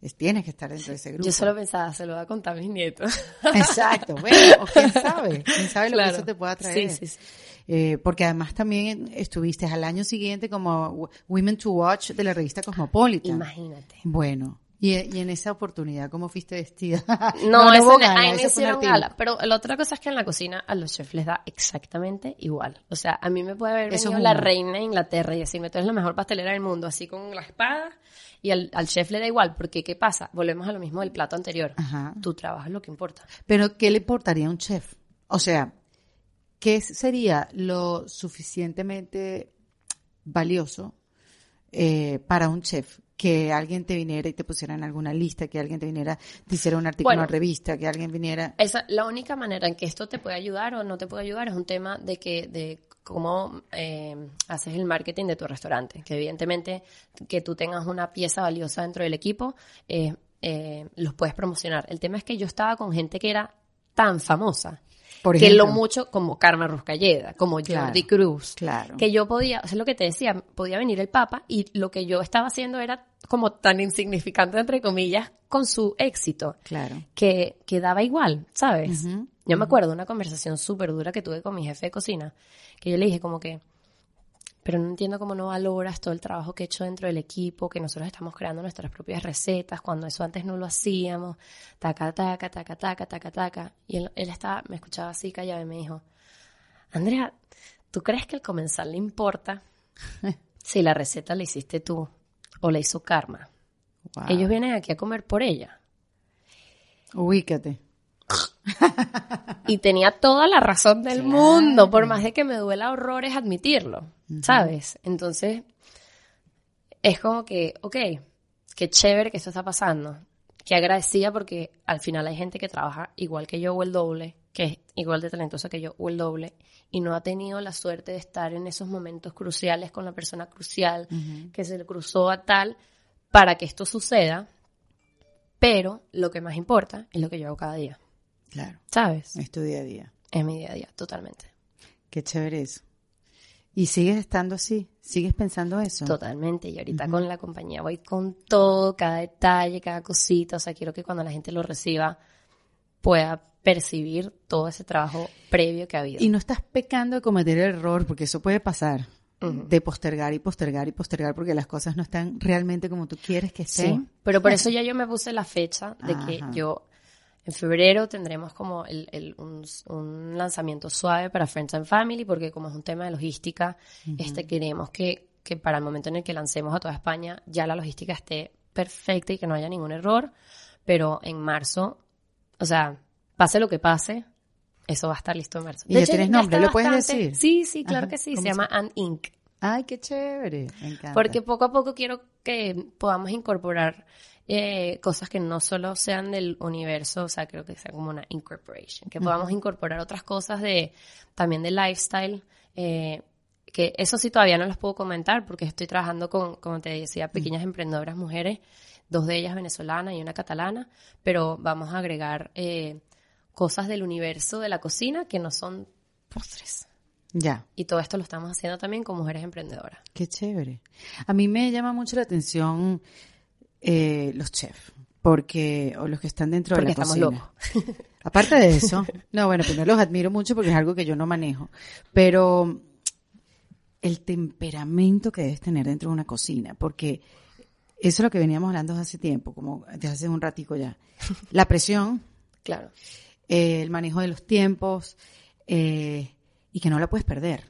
Es- tienes que estar dentro de ese grupo. Yo solo pensaba, se lo voy a contar a mis nietos. Exacto, bueno, o quién sabe, quién sabe lo Claro. que eso te pueda traer. Sí, sí, sí. Eh, porque además también estuviste al año siguiente como Women to Watch de la revista Cosmopolitan. Imagínate. Bueno, y, y en esa oportunidad, ¿cómo fuiste vestida? No, eso no- gala, eso fue gala. Pero la otra cosa es que en la cocina a los chefs les da exactamente igual. O sea, a mí me puede haber venido es la reina de Inglaterra y decirme, tú eres la mejor pastelera del mundo, así con la espada, y al, al chef le da igual, porque ¿qué pasa? Volvemos a lo mismo del plato anterior. Ajá. Tu trabajo es lo que importa. Pero, ¿qué le importaría a un chef? O sea, ¿qué sería lo suficientemente valioso eh, para un chef? Que alguien te viniera y te pusiera en alguna lista, que alguien te viniera, te hiciera un artículo Bueno. en una revista, que alguien viniera. Esa, la única manera en que esto te puede ayudar o no te puede ayudar es un tema de que de cómo eh, haces el marketing de tu restaurante. Que evidentemente que tú tengas una pieza valiosa dentro del equipo, eh, eh, los puedes promocionar. El tema es que yo estaba con gente que era tan famosa. Por que lo mucho como Karma Ruscalleda, como Claro. Jordi Cruz. Claro. Que yo podía, o sea, lo que te decía, podía venir el Papa y lo que yo estaba haciendo era como tan insignificante, entre comillas, con su éxito Claro. que, que daba igual, ¿sabes? Yo me acuerdo de una conversación súper dura que tuve con mi jefe de cocina, que yo le dije como que, pero no entiendo cómo no valoras todo el trabajo que he hecho dentro del equipo, que nosotros estamos creando nuestras propias recetas, cuando eso antes no lo hacíamos, taca, taca, taca, taca, taca, taca. Y él, él estaba, me escuchaba así callado y me dijo, Andrea, ¿tú crees que el comensal le importa si la receta la hiciste tú o la hizo Karma? Wow. Ellos vienen aquí a comer por ella. Ubícate. Y tenía toda la razón del mundo, por más de que me duela horrores admitirlo, ¿sabes? Entonces, es como que, ok, qué chévere que esto está pasando. Qué agradecida porque al final hay gente que trabaja igual que yo o el doble, que es igual de talentosa que yo o el doble, y no ha tenido la suerte de estar en esos momentos cruciales con la persona crucial que se le cruzó a tal para que esto suceda. Pero lo que más importa es lo que yo hago cada día. Claro. ¿Sabes? Es tu día a día. Es mi día a día, totalmente. Qué chévere eso. ¿Y sigues estando así? ¿Sigues pensando eso? Totalmente. Y ahorita con la compañía voy con todo, cada detalle, cada cosita. O sea, quiero que cuando la gente lo reciba pueda percibir todo ese trabajo previo que ha habido. Y no estás pecando de cometer el error, porque eso puede pasar, de postergar y postergar y postergar, porque las cosas no están realmente como tú quieres que estén. Sí, pero por eso ya yo me puse la fecha de que yo en febrero tendremos como el, el- un, un lanzamiento suave para Friends and Family, porque como es un tema de logística, este queremos que, que para el momento en el que lancemos a toda España ya la logística esté perfecta y que no haya ningún error, pero en marzo, o sea, pase lo que pase, eso va a estar listo en marzo. ¿Y ya tienes nombre? ¿Lo puedes decir? Sí, sí, claro Ajá. que sí, ¿Cómo se se llama And Inc. Ay, qué chévere. Me encanta. Porque poco a poco quiero que podamos incorporar eh, cosas que no solo sean del universo, o sea, creo que sea como una incorporation, que podamos incorporar otras cosas de también de lifestyle, eh, que eso sí todavía no los puedo comentar porque estoy trabajando con, como te decía, pequeñas emprendedoras mujeres, dos de ellas venezolanas y una catalana, pero vamos a agregar eh, cosas del universo de la cocina que no son postres. Ya. Y todo esto lo estamos haciendo también con mujeres emprendedoras. Qué chévere. A mí me llama mucho la atención eh, los chefs, porque, o los que están dentro Porque de la estamos cocina. locos. Aparte de eso, no, bueno, primero los admiro mucho porque es algo que yo no manejo, pero el temperamento que debes tener dentro de una cocina, porque eso es lo que veníamos hablando hace tiempo, como desde hace un ratico ya. La presión, Claro. eh, el manejo de los tiempos, eh, y que no la puedes perder.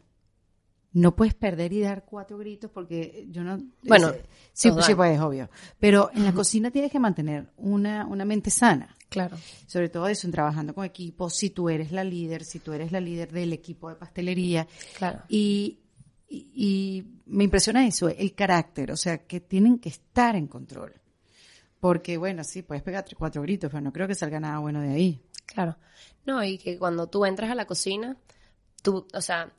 No puedes perder y dar cuatro gritos porque yo no... Bueno, sí, pues, sí, pues, es obvio. Pero en la cocina tienes que mantener una, una mente sana. Claro. Sobre todo eso, en trabajando con equipos, si tú eres la líder, si tú eres la líder del equipo de pastelería. Claro. Y, y, y me impresiona eso, el carácter, o sea, que tienen que estar en control. Porque, bueno, sí, puedes pegar tres, cuatro gritos, pero no creo que salga nada bueno de ahí. Claro. No, y que cuando tú entras a la cocina, tú, o sea,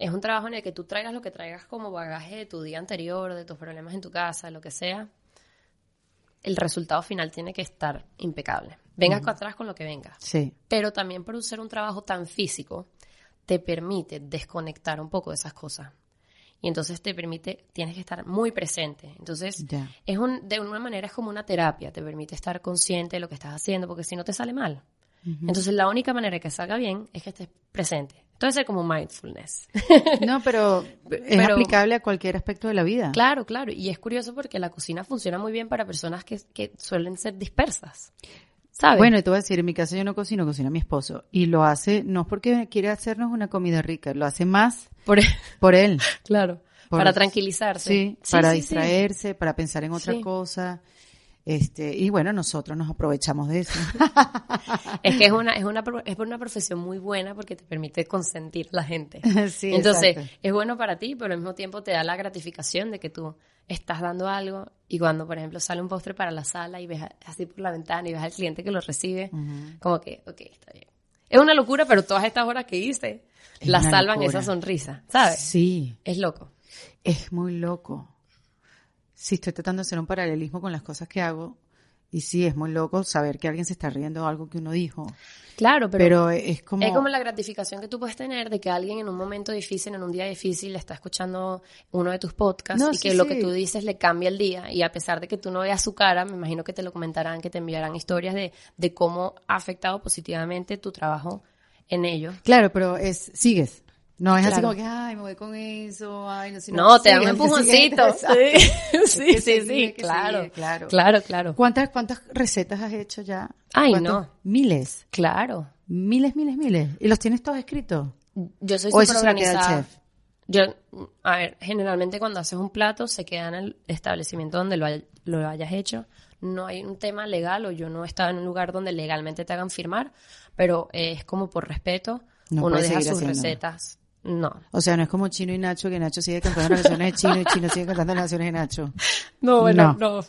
es un trabajo en el que tú traigas lo que traigas como bagaje de tu día anterior, de tus problemas en tu casa, lo que sea. El resultado final tiene que estar impecable. Vengas atrás con lo que vengas. Sí. Pero también por ser un trabajo tan físico, te permite desconectar un poco de esas cosas. Y entonces te permite, tienes que estar muy presente. Entonces, es un, de una manera es como una terapia, te permite estar consciente de lo que estás haciendo, porque si no te sale mal. Entonces, la única manera que salga bien es que estés presente. Entonces, es como mindfulness. No, pero es Pero- aplicable a cualquier aspecto de la vida. claro, claro. Y es curioso porque la cocina funciona muy bien para personas que, que suelen ser dispersas. ¿Sabes? Bueno, y te voy a decir, en mi casa yo no cocino, cocina mi esposo. Y lo hace, no porque quiere hacernos una comida rica, lo hace más por, por él. claro. Por- para tranquilizarse. Sí, para sí, sí. distraerse, para pensar en otra Sí. cosa. Este, y bueno, nosotros nos aprovechamos de eso. Es que es una, es una, es una profesión muy buena porque te permite consentir a la gente. Sí, Entonces, exacto. es bueno para ti, pero al mismo tiempo te da la gratificación de que tú estás dando algo y cuando, por ejemplo, sale un postre para la sala y ves así por la ventana y ves al cliente que lo recibe, como que, ok, está bien. Es una locura, pero todas estas horas que hice Es la salvan locura. esa sonrisa, ¿sabes? Sí, Es loco. es muy loco. Sí, estoy tratando de hacer un paralelismo con las cosas que hago. Y sí, es muy loco saber que alguien se está riendo de algo que uno dijo. Claro, pero, Pero, es como... es como la gratificación que tú puedes tener de que alguien en un momento difícil, en un día difícil, está escuchando uno de tus podcasts No, y sí, que lo que tú dices le cambia el día. Y a pesar de que tú no veas su cara, me imagino que te lo comentarán, que te enviarán historias de, de cómo ha afectado positivamente tu trabajo en ello. Claro, pero es, sigues. No es así como que, ay, me voy con eso, ay, no sé. No, te dan un empujoncito. Sí, sí, que sí, sí, que claro, sigue, claro. Claro, claro. ¿Cuántas, ¿Cuántas recetas has hecho ya? Ay, no. Miles. Claro. Miles, miles, miles. ¿Y los tienes todos escritos? Yo soy ¿O eso súper organizada. chef? Yo, a ver, generalmente cuando haces un plato se queda en el establecimiento donde lo, hay- lo hayas hecho. No hay un tema legal o yo no he estado en un lugar donde legalmente te hagan firmar, pero eh, es como por respeto. No uno deja sus haciéndolo. recetas. No. O sea, no es como Chino y Nacho, que Nacho sigue cantando las canciones de Chino y Chino sigue cantando las canciones de Nacho. No, bueno, no.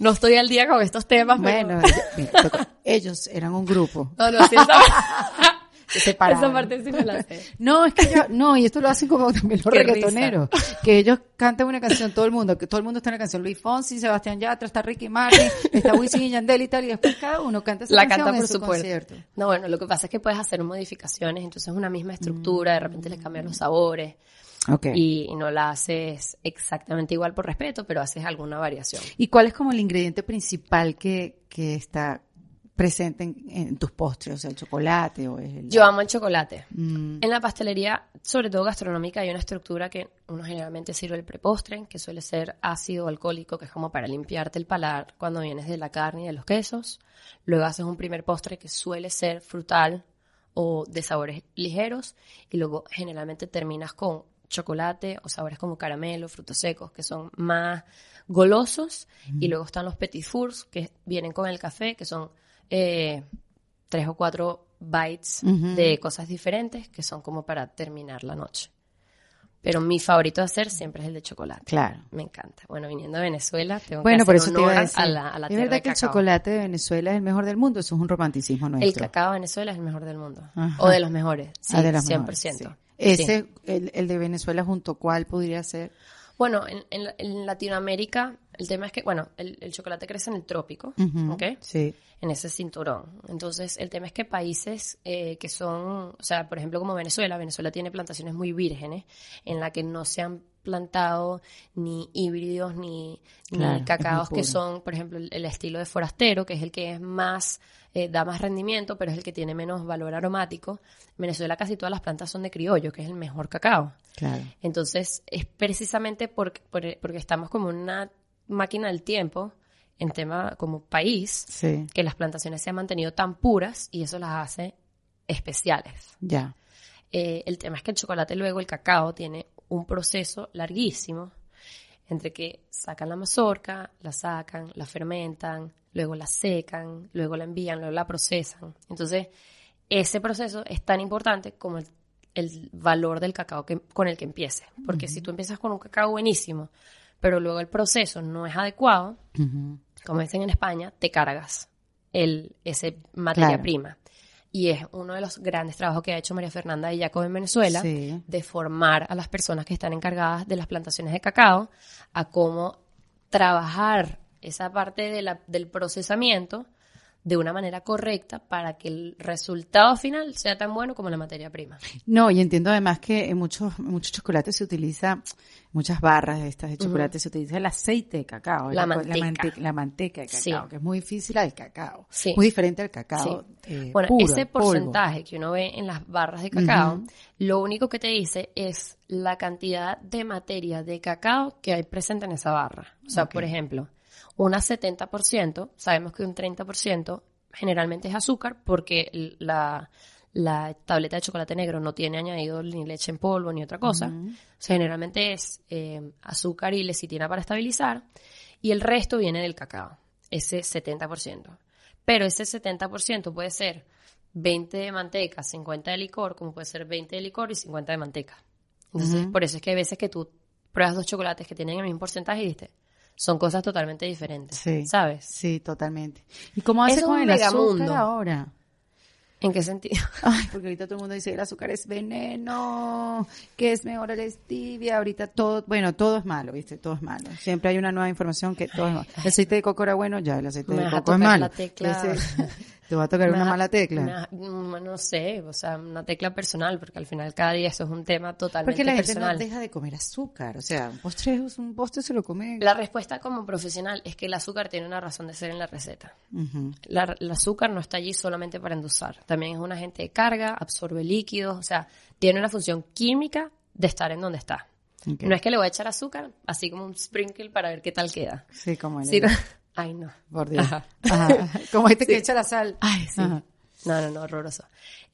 no. estoy al día con estos temas, Bueno, mira, ellos eran un grupo. No, no, sí, separado. Esa parte sí me la sé. No, es que yo, no, y esto lo hacen como también los Qué reggaetoneros, que ellos cantan una canción, todo el mundo, que todo el mundo está en la canción, Luis Fonsi, Sebastián Yatra, está Ricky Martin, está Wisin y Yandel y tal, y después cada uno canta esa La canción canta en por su supuesto. concierto. No, bueno, lo que pasa es que puedes hacer modificaciones, entonces es una misma estructura, de repente le cambias los sabores Okay. y, y no la haces exactamente igual por respeto, pero haces alguna variación. ¿Y cuál es como el ingrediente principal que, que está presente en, en tus postres? O sea, el chocolate o el... Yo amo el chocolate. Mm, En la pastelería, sobre todo gastronómica, hay una estructura que uno generalmente sirve el prepostre, que suele ser ácido alcohólico, que es como para limpiarte el paladar cuando vienes de la carne y de los quesos. Luego haces un primer postre que suele ser frutal o de sabores ligeros. Y luego generalmente terminas con chocolate o sabores como caramelo, frutos secos, que son más golosos. Y luego están los petit fours, que vienen con el café, que son eh, tres o cuatro bites Ujú. de cosas diferentes que son como para terminar la noche. Pero mi favorito de hacer siempre es el de chocolate. claro. Me encanta. Bueno, viniendo de Venezuela, tengo Bueno, que por hacer eso te iba a decir. a la, a la es verdad de que el chocolate de Venezuela es el mejor del mundo, eso es un romanticismo nuestro. El cacao de Venezuela es el mejor del mundo. Ajá. O de los mejores. Sí, Ah, de las 100%. mejores, sí. Sí. Ese, el, el de Venezuela junto cuál podría ser. Bueno, en, en- en Latinoamérica, el tema es que, bueno, el, el chocolate crece en el trópico, ¿ok? Sí. en ese cinturón. Entonces, el tema es que países eh, que son, o sea, por ejemplo, como Venezuela, Venezuela tiene plantaciones muy vírgenes en la que no se han plantado ni híbridos ni, ni Claro, cacaos que son, por ejemplo, el, el estilo de forastero, que es el que es más, eh, da más rendimiento, pero es el que tiene menos valor aromático. En Venezuela casi todas las plantas son de criollo, que es el mejor cacao. Claro. Entonces, es precisamente porque, por- porque estamos como una máquina del tiempo, en tema como país, Sí. que las plantaciones se han mantenido tan puras y eso las hace especiales. Ya. Eh, el tema es que el chocolate luego, el cacao, tiene un proceso larguísimo entre que sacan la mazorca, la sacan, la fermentan, luego la secan, luego la envían, luego la procesan. Entonces, ese proceso es tan importante como el, el valor del cacao que, con el que empiece. Porque si tú empiezas con un cacao buenísimo, pero luego el proceso no es adecuado, Ujú. como dicen en España, te cargas el, ese materia Claro. prima. Y es uno de los grandes trabajos que ha hecho María Fernanda de Jacob en Venezuela, Sí. de formar a las personas que están encargadas de las plantaciones de cacao a cómo trabajar esa parte de la- del procesamiento de una manera correcta para que el resultado final sea tan bueno como la materia prima. No, y entiendo además que en muchos, en muchos chocolates se utiliza, muchas barras de estas de chocolate, se utiliza el aceite de cacao. La manteca. La, mante- la manteca de Sí. cacao, que es muy difícil al cacao. Sí. Muy diferente al cacao. Sí. eh, Bueno, puro, ese polvo. porcentaje que uno ve en las barras de cacao, lo único que te dice es la cantidad de materia de cacao que hay presente en esa barra. O sea, por ejemplo, una 70%, sabemos que un 30% generalmente es azúcar porque la, la tableta de chocolate negro no tiene añadido ni leche en polvo ni otra cosa. O sea, generalmente es eh, azúcar y lecitina para estabilizar. Y el resto viene del cacao, ese 70%. Pero ese 70% puede ser 20 de manteca, 50 de licor, como puede ser 20 de licor y 50 de manteca. Entonces, por eso es que hay veces que tú pruebas dos chocolates que tienen el mismo porcentaje y dices, son cosas totalmente diferentes. Sí. ¿Sabes? Sí, totalmente. ¿Y cómo hace es con el azúcar ahora? ¿En qué sentido? Ay, porque ahorita todo el mundo dice que el azúcar es veneno, que es mejor la stevia, ahorita todo, bueno, todo es malo, ¿viste? Todo es malo. Siempre hay una nueva información que todo es malo. El aceite de coco era bueno, ya, el aceite Me de coco es malo. la tecla. Te va a tocar una mala tecla. mm, no sé, o sea, una tecla personal, porque al final cada día eso es un tema totalmente Porque la gente personal. no deja de comer azúcar, o sea, un postre es un postre se lo come. La respuesta como profesional es que el azúcar tiene una razón de ser en la receta. La- el azúcar no está allí solamente para endulzar, también es un agente de carga, absorbe líquidos, o sea, tiene una función química de estar en donde está. No es que le voy a echar azúcar, así como un sprinkle para ver qué tal queda. Sí, como el Sí, Ay, no. por Dios. Ajá. Ajá. Como este que echa la sal. Ay, sí. Ajá. No, no, no, horroroso.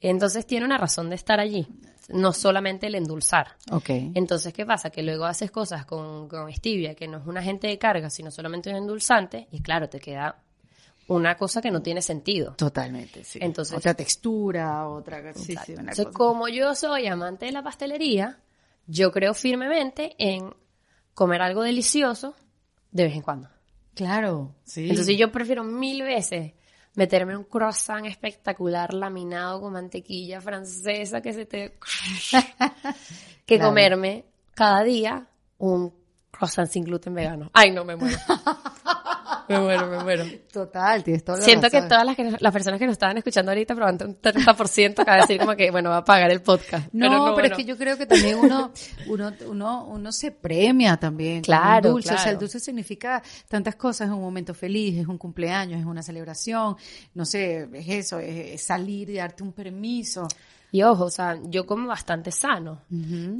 Entonces tiene una razón de estar allí, no solamente el endulzar. Ok. Entonces, ¿qué pasa? Que luego haces cosas con, con stevia, que no es un agente de carga, sino solamente un endulzante, y claro, te queda una cosa que no tiene sentido. Totalmente, sí. Entonces- otra textura, otra sí, sí, una Entonces, cosa. como yo soy amante de la pastelería, yo creo firmemente en comer algo delicioso de vez en cuando. Claro, sí. Entonces yo prefiero mil veces meterme un croissant espectacular laminado con mantequilla francesa que se te... que comerme cada día un croissant sin gluten vegano. Ay, no, me muero. me muero, me muero. Total, tienes todo Siento que todas las, las personas que nos estaban escuchando ahorita probando un 30% acaba de decir como que, bueno, va a pagar el podcast. No, pero, es que yo creo que también uno, uno, uno, uno se premia también. Claro, dulce. Claro. O sea, el dulce significa tantas cosas, es un momento feliz, es un cumpleaños, es una celebración, no sé, es eso, es salir y darte un permiso. Y ojo, o sea, yo como bastante sano,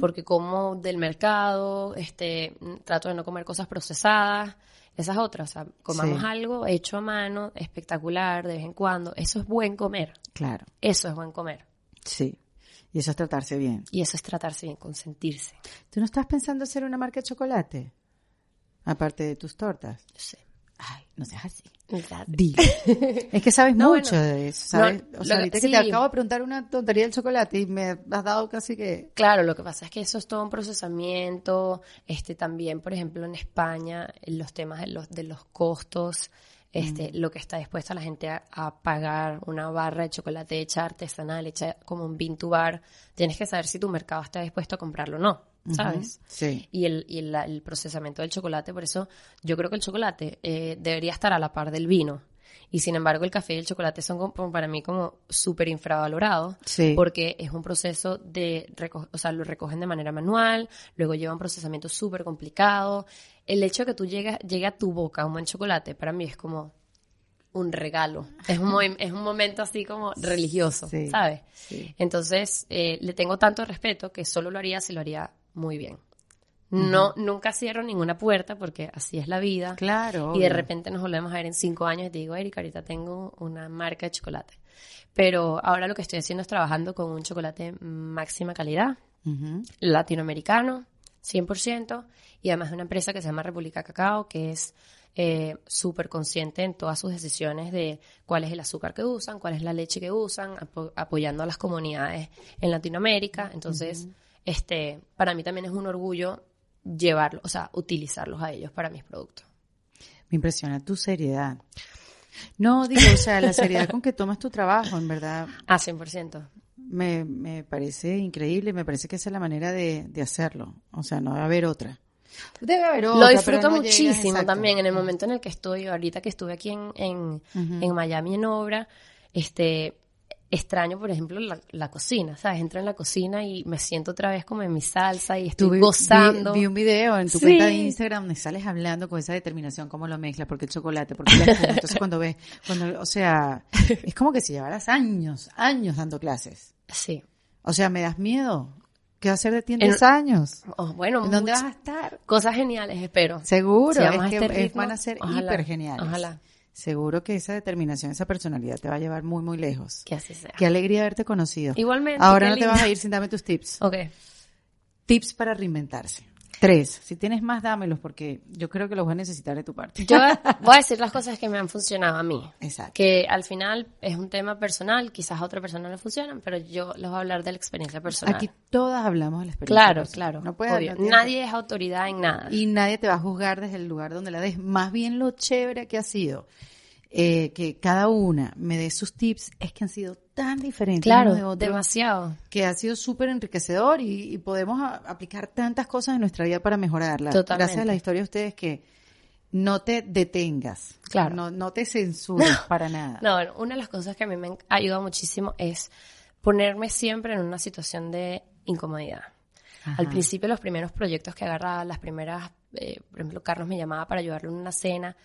porque como del mercado, este, trato de no comer cosas procesadas, esas otras, o sea, comamos Sí. algo hecho a mano, espectacular, de vez en cuando, eso es buen comer, Claro, eso es buen comer. sí. Y eso es tratarse bien. Y eso es tratarse bien, consentirse. ¿Tú no estás pensando hacer una marca de chocolate? Aparte de tus tortas. Yo sé. No seas así. Dilo. es que sabes No, mucho bueno, de eso, ¿sabes? no, o sea, que- ahorita que te acabo de preguntar una tontería del chocolate y me has dado casi que... Claro, lo que pasa es que eso es todo un procesamiento, este también, por ejemplo, en España, los temas de los, de los costos, este, lo que está dispuesta la gente a, a pagar una barra de chocolate hecha artesanal, hecha como un bean to bar, tienes que saber si tu mercado está dispuesto a comprarlo o no, ¿sabes? Sí. Y, el, y el, el procesamiento del chocolate, por eso yo creo que el chocolate eh, debería estar a la par del vino. Y sin embargo, el café y el chocolate son como- para mí como súper infravalorados Sí. porque es un proceso de, o sea, lo recogen de manera manual, luego lleva un procesamiento súper complicado. El hecho de que tú llegues, llegue a tu boca un buen chocolate, para mí es como un regalo. Es un, es un momento así como religioso, Sí, ¿sabes? sí. Entonces, eh, le tengo tanto respeto que solo lo haría si lo haría muy bien. No, nunca cierro ninguna puerta porque así es la vida. Claro. Y de obvio. repente nos volvemos a ver en cinco años y te digo, Erika, ahorita tengo una marca de chocolate. Pero ahora lo que estoy haciendo es trabajando con un chocolate máxima calidad, latinoamericano, 100%, y además de una empresa que se llama República Cacao, que es eh, súper consciente en todas sus decisiones de cuál es el azúcar que usan, cuál es la leche que usan, apo- apoyando a las comunidades en Latinoamérica. Entonces, este, para mí también es un orgullo llevarlos, o sea, utilizarlos a ellos para mis productos. Me impresiona tu seriedad. No, digo, o sea, la seriedad con que tomas tu trabajo, en verdad, Ah, 100%. Me, me parece increíble, me parece que esa es la manera de, de hacerlo. O sea, no debe haber otra. Debe haber otra. Lo disfruto no muchísimo también en el momento en el que estoy, ahorita que estuve aquí en, en, en Miami en obra, este, extraño, por ejemplo, la, la cocina, ¿sabes? Entro en la cocina y me siento otra vez como en mi salsa y estoy vi- gozando. Vi, vi un video en tu Sí. cuenta de Instagram donde sales hablando con esa determinación, cómo lo mezclas, porque el chocolate, porque la. Entonces cuando ves, cuando, o sea, es como que si llevaras años, años dando clases. Sí. O sea, me das miedo. ¿Qué va a hacer de ti en En- 10 años? Oh, bueno, ¿En dónde vas a estar? Cosas geniales, espero. Seguro, Si es que este es- ritmo, van a ser ojalá, hiper geniales. ojalá. Seguro que esa determinación, esa personalidad te va a llevar muy, muy lejos. Que así sea. Qué alegría haberte conocido. Igualmente, Ahora no te vas a ir sin darme tus tips. Ok. Tips para reinventarse. Tres. Si tienes más, dámelos porque yo creo que los voy a necesitar de tu parte. Yo voy a decir las cosas que me han funcionado a mí. Exacto. Que al final es un tema personal, quizás a otra persona no le funcionan, pero yo les voy a hablar de la experiencia personal. Aquí todas hablamos de la experiencia. claro, personal. claro. No puede, obvio. no tiene- Nadie es autoridad en nada. Y nadie te va a juzgar desde el lugar donde la des. Más bien lo chévere que ha sido eh, que cada una me dé sus tips es que han sido tan diferentes claro, uno de otro, demasiado. que ha sido súper enriquecedor y, y podemos a- aplicar tantas cosas en nuestra vida para mejorarla. Totalmente. Gracias a la historia de ustedes que no te detengas. Claro. No, no te censures para nada. No, una de las cosas que a mí me ha ayudado muchísimo es ponerme siempre en una situación de incomodidad. Ajá. Al principio, los primeros proyectos que agarraba, las primeras, eh, por ejemplo, Carlos me llamaba para ayudarle en una cena.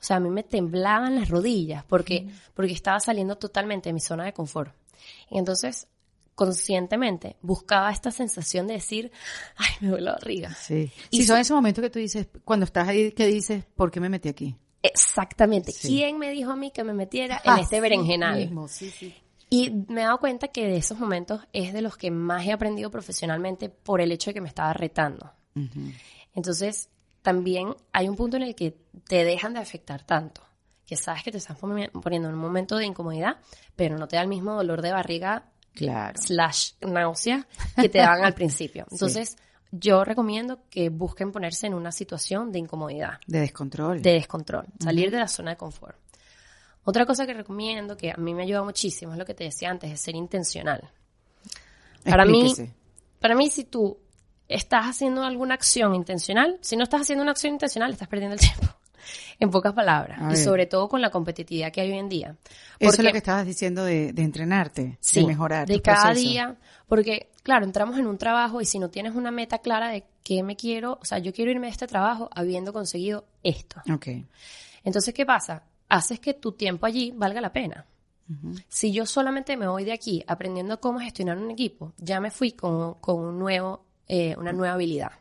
O sea, a mí me temblaban las rodillas porque, porque estaba saliendo totalmente de mi zona de confort. Y entonces, conscientemente, buscaba esta sensación de decir, ay, me duele la barriga. Sí. Y Sí, son esos momentos que tú dices, cuando estás ahí, que dices, ¿por qué me metí aquí? Exactamente. Sí. ¿Quién me dijo a mí que me metiera en este Así berenjenal? mismo, sí, sí. Y me he dado cuenta que de esos momentos es de los que más he aprendido profesionalmente por el hecho de que me estaba retando. Entonces, también hay un punto en el que te dejan de afectar tanto, que sabes que te estás poni- poniendo en un momento de incomodidad, pero no te da el mismo dolor de barriga Claro. slash náusea que te daban al principio. Entonces, yo recomiendo que busquen ponerse en una situación de incomodidad De descontrol. de descontrol, salir de la zona de confort. Otra cosa que recomiendo, que a mí me ayuda muchísimo, es lo que te decía antes, es ser intencional. Para mí, para mí, si tú estás haciendo alguna acción intencional, si no estás haciendo una acción intencional, estás perdiendo el tiempo. En pocas palabras. Y sobre todo con la competitividad que hay hoy en día. Eso es lo que estabas diciendo de, entrenarte, de mejorar. De cada día. Porque, claro, entramos en un trabajo y si no tienes una meta clara de qué me quiero, o sea, yo quiero irme de este trabajo habiendo conseguido esto. Ok. Entonces, ¿qué pasa? Haces que tu tiempo allí valga la pena. Si yo solamente me voy de aquí aprendiendo cómo gestionar un equipo, ya me fui con, con un nuevo, eh, una nueva habilidad.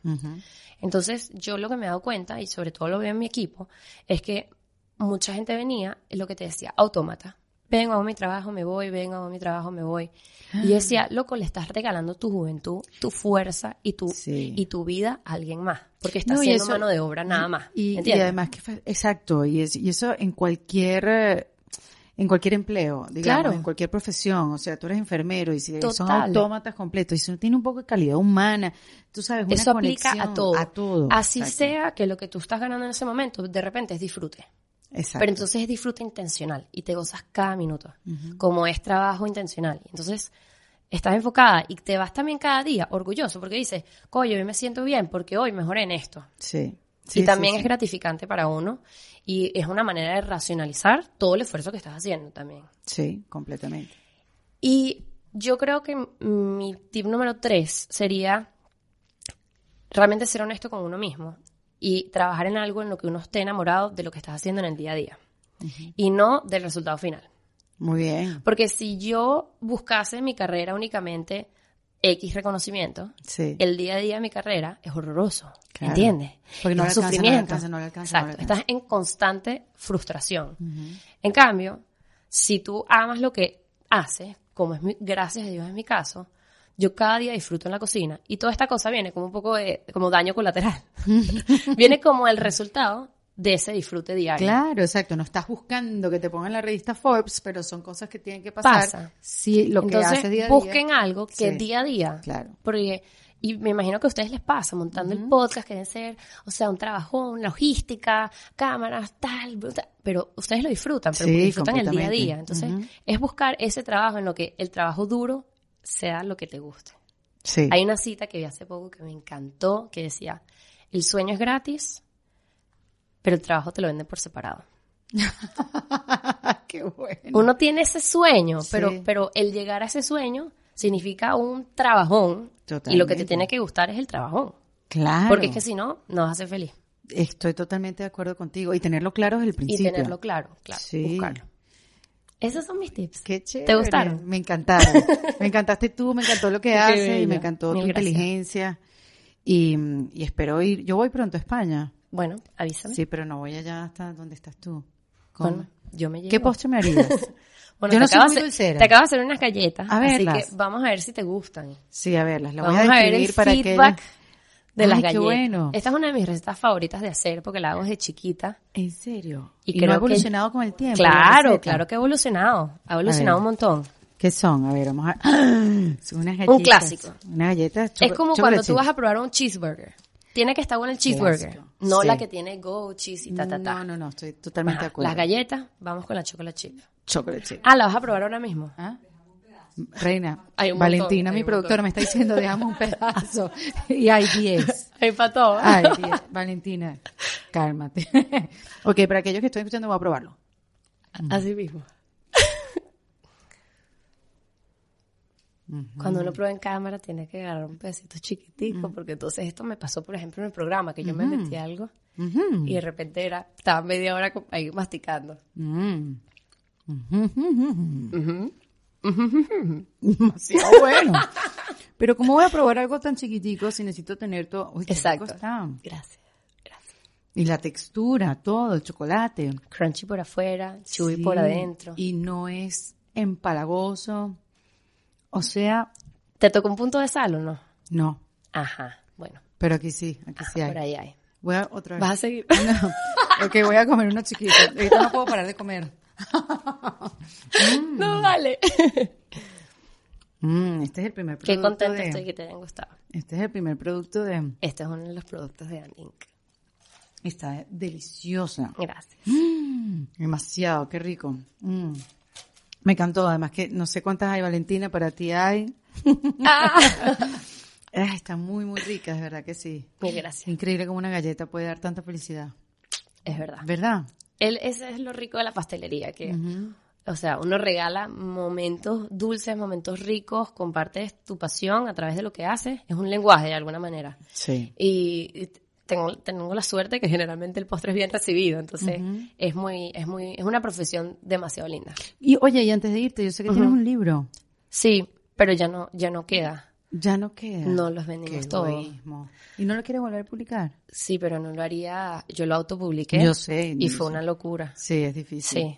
Entonces, yo lo que me he dado cuenta, y sobre todo lo veo en mi equipo, es que mucha gente venía, lo que te decía, autómata. Vengo, hago mi trabajo, me voy, vengo, hago mi trabajo, me voy. Y yo decía, loco, le estás regalando tu juventud, tu fuerza y tu, y tu vida a alguien más. Porque estás haciendo mano de obra nada más. Y, y además, que, exacto, y, es, y eso en cualquier en cualquier empleo, digamos, en cualquier profesión, o sea, tú eres enfermero y si son autómatas completos y si no tiene un poco de calidad humana, tú sabes, una Eso aplica a todo. A todo. Así sea que lo que tú estás ganando en ese momento, de repente es disfrute. Exacto. Pero entonces es disfrute intencional y te gozas cada minuto, como es trabajo intencional. Entonces, estás enfocada y te vas también cada día orgulloso porque dices, coño, hoy me siento bien porque hoy mejoré en esto. Sí. Y también es gratificante para uno y es una manera de racionalizar todo el esfuerzo que estás haciendo también. Sí, completamente. Y yo creo que mi tip número tres sería realmente ser honesto con uno mismo y trabajar en algo en lo que uno esté enamorado de lo que estás haciendo en el día a día y no del resultado final. Muy bien. Porque si yo buscase mi carrera únicamente X reconocimiento, el día a día de mi carrera es horroroso. ¿Entiendes? Porque no es sufrimiento. Exacto. Estás en constante frustración. En cambio, si tú amas lo que haces, como es mi, gracias a Dios en mi caso, yo cada día disfruto en la cocina y toda esta cosa viene como un poco de como daño colateral. viene como el resultado de ese disfrute diario. Claro, exacto. No estás buscando que te pongan la revista Forbes, pero son cosas que tienen que pasar. Pasa. Sí, lo que haces día a día. busquen algo que día a día. Claro. Porque, y me imagino que a ustedes les pasa, montando el podcast, que deben ser, o sea, un trabajo, logística, cámaras, tal, pero ustedes lo disfrutan, pero disfrutan el día a día. Entonces, es buscar ese trabajo en lo que el trabajo duro sea lo que te guste. Sí. Hay una cita que vi hace poco que me encantó, que decía, el sueño es gratis, pero el trabajo te lo venden por separado. Qué bueno. Uno tiene ese sueño, pero, pero el llegar a ese sueño significa un trabajón. Y lo que te tiene que gustar es el trabajón. Claro. Porque es que si no, no vas a ser feliz. Estoy totalmente de acuerdo contigo. Y tenerlo claro desde el principio. Y tenerlo claro, claro. Sí. Buscarlo. Esos son mis tips. Qué chévere. ¿Te gustaron? Me encantaron. me encantaste tú, me encantó lo que haces y me encantó tu inteligencia. Y, y espero ir. Yo voy pronto a España. Bueno, avísame. Sí, pero no voy allá hasta donde estás tú. ¿Cómo? yo me llevo. ¿Qué postre me harías? bueno, yo no soy muy dulcera. Te acabo de hacer unas galletas. A verlas. Así que vamos a ver si te gustan. Sí, a verlas. Las vamos voy a, a ver el para feedback de las galletas. Qué bueno. Esta es una de mis recetas favoritas de hacer porque la hago desde chiquita. ¿En serio? Y, creo no ha evolucionado con el tiempo. Claro, claro que ha evolucionado. Ha evolucionado un montón. ¿Qué son? A ver, vamos a... Son unas galletas. Un clásico. Una galleta. Es como cuando tú vas a probar un cheeseburger tiene que estar bueno el cheeseburger, no la que tiene go cheese y ta ta ta. No, no, no, estoy totalmente de acuerdo. Las galletas, vamos con la chocolate chip. Chocolate chip. Ah, la vas a probar ahora mismo. ¿Ah? Reina, Valentina, mi productora, me está diciendo, dejamos un pedazo. y hay 10. Hay para todo. Hay 10. Valentina, cálmate. ok, para aquellos que estoy escuchando, voy a probarlo. Así mismo. Cuando uno prueba en cámara tiene que agarrar un pedacito chiquitico, porque entonces esto me pasó, por ejemplo, en el programa, que yo me metí algo y de repente era, estaba media hora ahí masticando. Demasiado bueno. Pero ¿cómo voy a probar algo tan chiquitico si necesito tener todo? Exacto. Gracias. Y la textura, todo, el chocolate. Crunchy por afuera, chewy por adentro. Y no es empalagoso. O sea... ¿Te tocó un punto de sal o no? No. Ajá, bueno. Pero aquí sí, aquí sí hay. Por ahí hay. Voy a otra vez. ¿Vas a seguir? No. Ok, voy a comer uno chiquito. Ahorita no puedo parar de comer. No, vale. Mm, este es el primer producto Qué contento estoy que te hayan gustado. Este es el primer producto de... Este es uno de los productos de Anink. Está deliciosa. Gracias. Mm. Mm, demasiado, qué rico. Me encantó, además que no sé cuántas hay, Valentina, para ti hay. Ah. está muy, muy rica, es verdad que sí. Muy gracias. Increíble como una galleta puede dar tanta felicidad. Es verdad. ¿Verdad? El, ese es lo rico de la pastelería, que, o sea, uno regala momentos dulces, momentos ricos, compartes tu pasión a través de lo que haces. Es un lenguaje de alguna manera. Sí. Y tengo, tengo la suerte que generalmente el postre es bien recibido, entonces es muy, es muy, es una profesión demasiado linda. Y oye, y antes de irte, yo sé que tienes un libro. Sí, pero ya no, ya no queda. Ya no queda. No los vendimos todos. ¿Y no lo quieres volver a publicar? Sí, pero no lo haría. Yo lo autopubliqué. Yo sé. Y fue una locura. Sí, es difícil. Sí.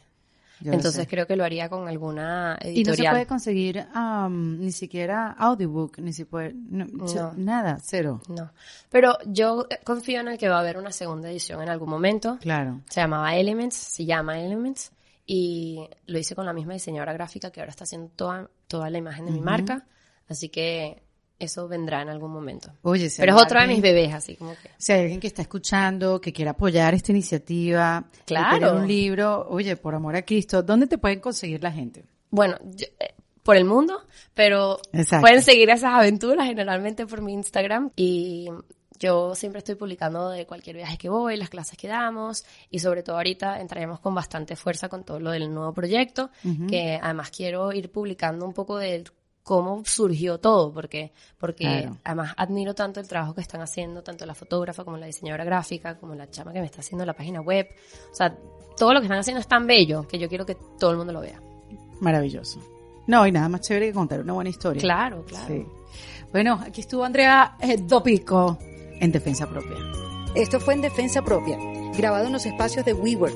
Entonces creo que lo haría con alguna editorial. Y no se puede conseguir ni siquiera audiobook, ni si puede, nada, cero. No. Pero yo confío en el que va a haber una segunda edición en algún momento. Claro. Se llamaba Elements, se llama Elements. Y lo hice con la misma diseñadora gráfica que ahora está haciendo toda, toda la imagen de mi marca. Así que eso vendrá en algún momento. Oye, Pero es otro de mis bebés, así como que. Si hay alguien que está escuchando, que quiera apoyar esta iniciativa, claro. un libro, oye, por amor a Cristo, ¿dónde te pueden conseguir la gente? Bueno, eh, por el mundo, pero pueden seguir esas aventuras generalmente por mi Instagram y yo siempre estoy publicando de cualquier viaje que voy, las clases que damos y sobre todo ahorita entraremos con bastante fuerza con todo lo del nuevo proyecto, que además quiero ir publicando un poco de cómo surgió todo, porque, porque además admiro tanto el trabajo que están haciendo, tanto la fotógrafa como la diseñadora gráfica, como la chama que me está haciendo la página web. O sea, todo lo que están haciendo es tan bello que yo quiero que todo el mundo lo vea. Maravilloso. No, y nada más chévere que contar una buena historia. Claro, claro. Sí. Bueno, aquí estuvo Andrea eh, Dopico en Defensa Propia. Esto fue en Defensa Propia, grabado en los espacios de WeWork,